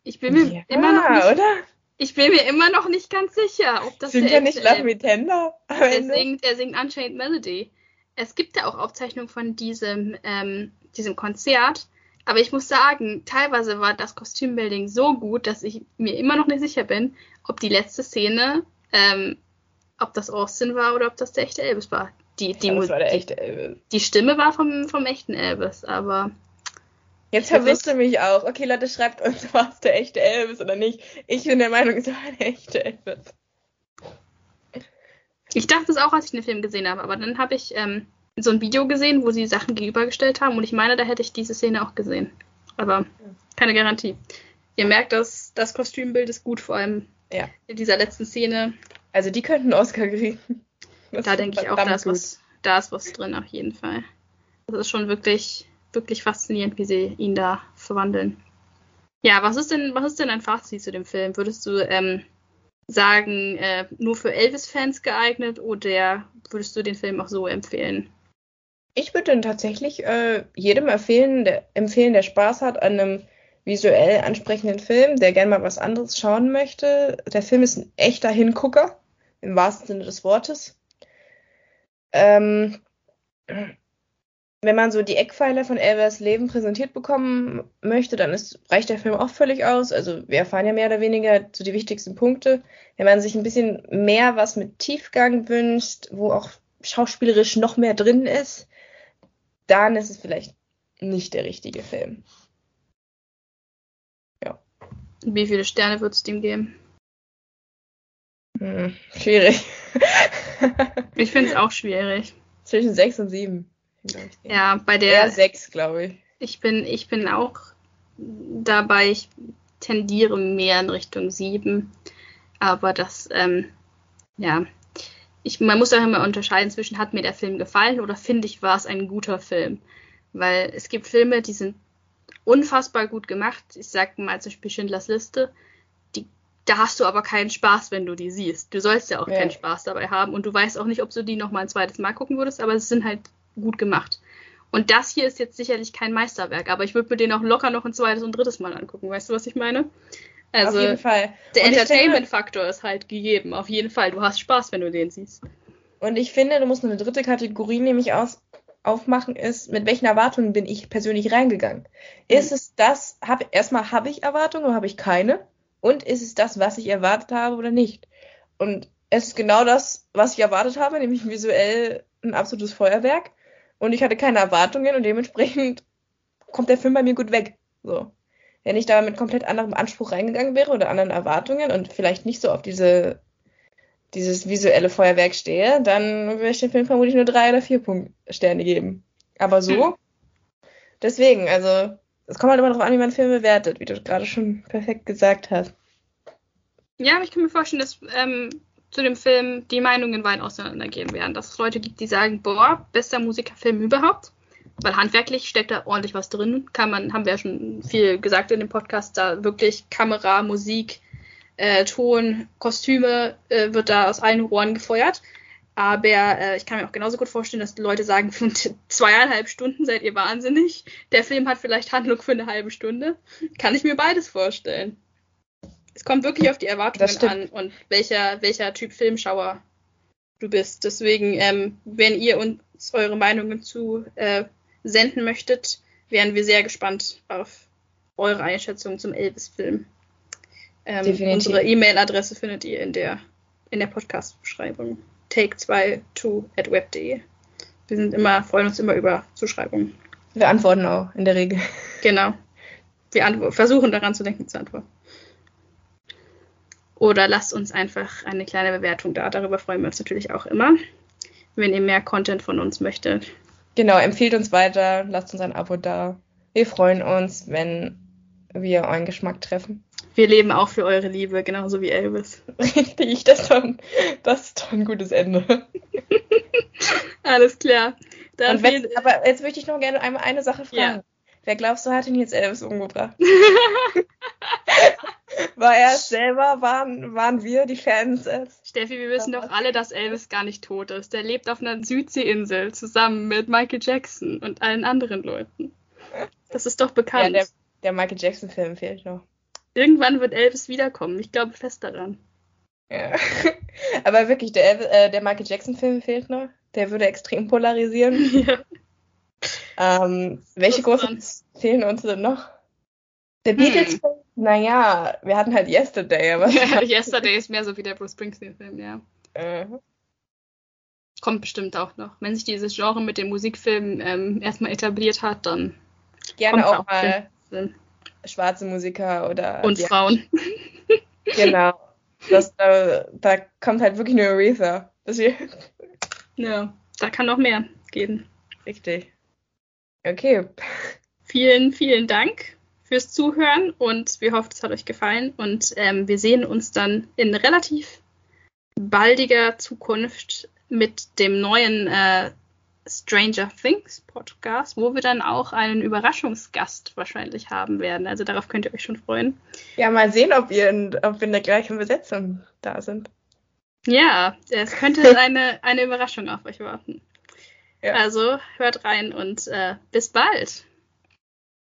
Ich bin mir immer noch nicht, oder? Ich bin mir immer noch nicht ganz sicher, ob das Singt er nicht Love Me Tender Er singt, er singt Unchained Melody. Es gibt ja auch Aufzeichnungen von diesem, ähm, diesem Konzert. Aber ich muss sagen, teilweise war das Kostümbuilding so gut, dass ich mir immer noch nicht sicher bin, ob die letzte Szene, ähm, ob das Austin war oder ob das der echte Elvis war. Die, die, Ja, das war der die, echte Elvis. die Stimme war vom, vom echten Elvis, aber Jetzt verwirrst du mich auch. Okay, Leute, schreibt uns, war es der echte Elvis oder nicht. Ich bin der Meinung, es war der echte Elvis. ich dachte es auch, als ich den Film gesehen habe. Aber dann habe ich ähm, so ein Video gesehen, wo sie Sachen gegenübergestellt haben und ich meine, da hätte ich diese Szene auch gesehen. Aber keine Garantie. Ihr merkt, dass das Kostümbild ist gut, vor allem Ja. in dieser letzten Szene. Also die könnten Oscar kriegen. Das Da denke ich auch, da ist, was, da ist was drin, auf jeden Fall. Das ist schon wirklich, wirklich faszinierend, wie sie ihn da verwandeln. Ja, was ist denn, was ist denn dein Fazit zu dem Film? Würdest du ähm, sagen, äh, nur für Elvis-Fans geeignet oder würdest du den Film auch so empfehlen? Ich würde dann tatsächlich äh, jedem empfehlen der, empfehlen, der Spaß hat an einem visuell ansprechenden Film, der gerne mal was anderes schauen möchte. Der Film ist ein echter Hingucker. im wahrsten Sinne des Wortes. Ähm, wenn man so die Eckpfeiler von Elvers Leben präsentiert bekommen möchte, dann ist, reicht der Film auch völlig aus. Also wir erfahren ja mehr oder weniger so die wichtigsten Punkte. Wenn man sich ein bisschen mehr was mit Tiefgang wünscht, wo auch schauspielerisch noch mehr drin ist, dann ist es vielleicht nicht der richtige Film. Ja. Wie viele Sterne wird es dem geben? Hm, schwierig. ich finde es auch schwierig. Zwischen sechs und sieben. Ja, bei der. Eher sechs, glaube ich. Ich bin, ich bin auch dabei, ich tendiere mehr in Richtung sieben. Aber das, ähm, ja. Ich, man muss auch immer unterscheiden zwischen, hat mir der Film gefallen oder finde ich, war es ein guter Film. Weil es gibt Filme, die sind unfassbar gut gemacht. Ich sag mal zum Beispiel Schindlers Liste. Die, da hast du aber keinen Spaß, wenn du die siehst. Du sollst ja auch ja. keinen Spaß dabei haben und du weißt auch nicht, ob du die noch mal ein zweites Mal gucken würdest, aber es sind halt gut gemacht. Und das hier ist jetzt sicherlich kein Meisterwerk, aber ich würde mir den auch locker noch ein zweites und drittes Mal angucken. Weißt du, was ich meine? Also, auf jeden Fall. Der Entertainment-Faktor ist halt gegeben, auf jeden Fall. Du hast Spaß, wenn du den siehst. Und ich finde, du musst eine dritte Kategorie nämlich aus, aufmachen, ist, mit welchen Erwartungen bin ich persönlich reingegangen? Mhm. Ist es das, hab, erstmal habe ich Erwartungen oder habe ich keine? Und ist es das, was ich erwartet habe oder nicht? Und es ist genau das, was ich erwartet habe, nämlich visuell ein absolutes Feuerwerk. Und ich hatte keine Erwartungen und dementsprechend kommt der Film bei mir gut weg. So. Wenn ich da mit komplett anderem Anspruch reingegangen wäre oder anderen Erwartungen und vielleicht nicht so auf diese, dieses visuelle Feuerwerk stehe, dann würde ich dem Film vermutlich nur drei oder vier Punkt Sterne geben. Aber so, hm. deswegen, also, es kommt halt immer darauf an, wie man Filme bewertet, wie du gerade schon perfekt gesagt hast. Ja, aber ich kann mir vorstellen, dass ähm, zu dem Film die Meinungen weit auseinandergehen werden. Dass es Leute gibt, die sagen, boah, bester Musikerfilm überhaupt. Weil handwerklich steckt da ordentlich was drin. Kann man, haben wir ja schon viel gesagt in dem Podcast, da wirklich Kamera, Musik, äh, Ton, Kostüme äh, wird da aus allen Rohren gefeuert. Aber äh, ich kann mir auch genauso gut vorstellen, dass die Leute sagen, zweieinhalb Stunden seid ihr wahnsinnig. Der Film hat vielleicht Handlung für eine halbe Stunde. Kann ich mir beides vorstellen. Es kommt wirklich auf die Erwartungen an und welcher, welcher Typ Filmschauer du bist. Deswegen, ähm, wenn ihr uns eure Meinungen zu äh, senden möchtet, wären wir sehr gespannt auf eure Einschätzung zum Elvis-Film. Ähm, unsere E-Mail-Adresse findet ihr in der, in der Podcast-Beschreibung. take22 at web.de. Wir sind immer, freuen uns immer über Zuschreibungen. Wir antworten auch in der Regel. Genau. Wir versuchen daran zu denken zu antworten. Oder lasst uns einfach eine kleine Bewertung da. Darüber freuen wir uns natürlich auch immer, wenn ihr mehr Content von uns möchtet. Genau, empfiehlt uns weiter, lasst uns ein Abo da. Wir freuen uns, wenn wir euren Geschmack treffen. Wir leben auch für eure Liebe, genauso wie Elvis. Richtig, das, das ist doch ein gutes Ende. Alles klar. Wenn, aber jetzt möchte ich noch gerne einmal eine Sache fragen. Ja. Wer glaubst du, hat ihn jetzt Elvis umgebracht? War er selber? Waren, waren wir die Fans? Steffi, wir wissen doch alle, dass Elvis gar nicht tot ist. Der lebt auf einer Südseeinsel zusammen mit Michael Jackson und allen anderen Leuten. Das ist doch bekannt. Ja, der, der Michael Jackson-Film fehlt noch. Irgendwann wird Elvis wiederkommen. Ich glaube fest daran. Ja. Aber wirklich, der, äh, der Michael Jackson-Film fehlt noch. Der würde extrem polarisieren. Ja. Ähm, welche großen fehlen uns denn noch? Der Beatles-Film, hm. naja, wir hatten halt Yesterday, aber. Ja, Yesterday ist mehr so wie der Bruce Springsteen-Film, ja. Äh. Kommt bestimmt auch noch. Wenn sich dieses Genre mit den Musikfilmen ähm, erstmal etabliert hat, dann. Gerne auch, auch mal schwarze Musiker oder. Und ja. Frauen. genau. Das, da, da kommt halt wirklich nur Aretha. ja, da kann noch mehr gehen. Richtig. Okay. Vielen, vielen Dank fürs Zuhören und wir hoffen, es hat euch gefallen und ähm, wir sehen uns dann in relativ baldiger Zukunft mit dem neuen äh, Stranger Things Podcast, wo wir dann auch einen Überraschungsgast wahrscheinlich haben werden. Also darauf könnt ihr euch schon freuen. Ja, mal sehen, ob wir in, ob wir in der gleichen Besetzung da sind. Ja, es könnte eine, eine Überraschung auf euch warten. Ja. Also hört rein und äh, bis bald.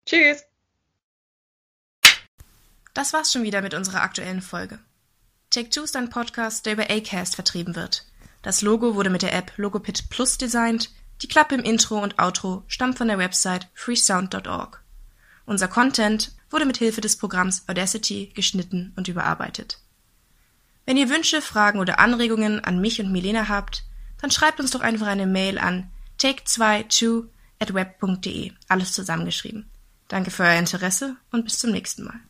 Tschüss. Das war's schon wieder mit unserer aktuellen Folge. Take Two ist ein Podcast, der über Acast vertrieben wird. Das Logo wurde mit der App Logopit Plus designt. Die Klappe im Intro und Outro stammt von der Website freesound.org. Unser Content wurde mit Hilfe des Programms Audacity geschnitten und überarbeitet. Wenn ihr Wünsche, Fragen oder Anregungen an mich und Milena habt, dann schreibt uns doch einfach eine Mail an take22 at web.de, alles zusammengeschrieben. Danke für euer Interesse und bis zum nächsten Mal.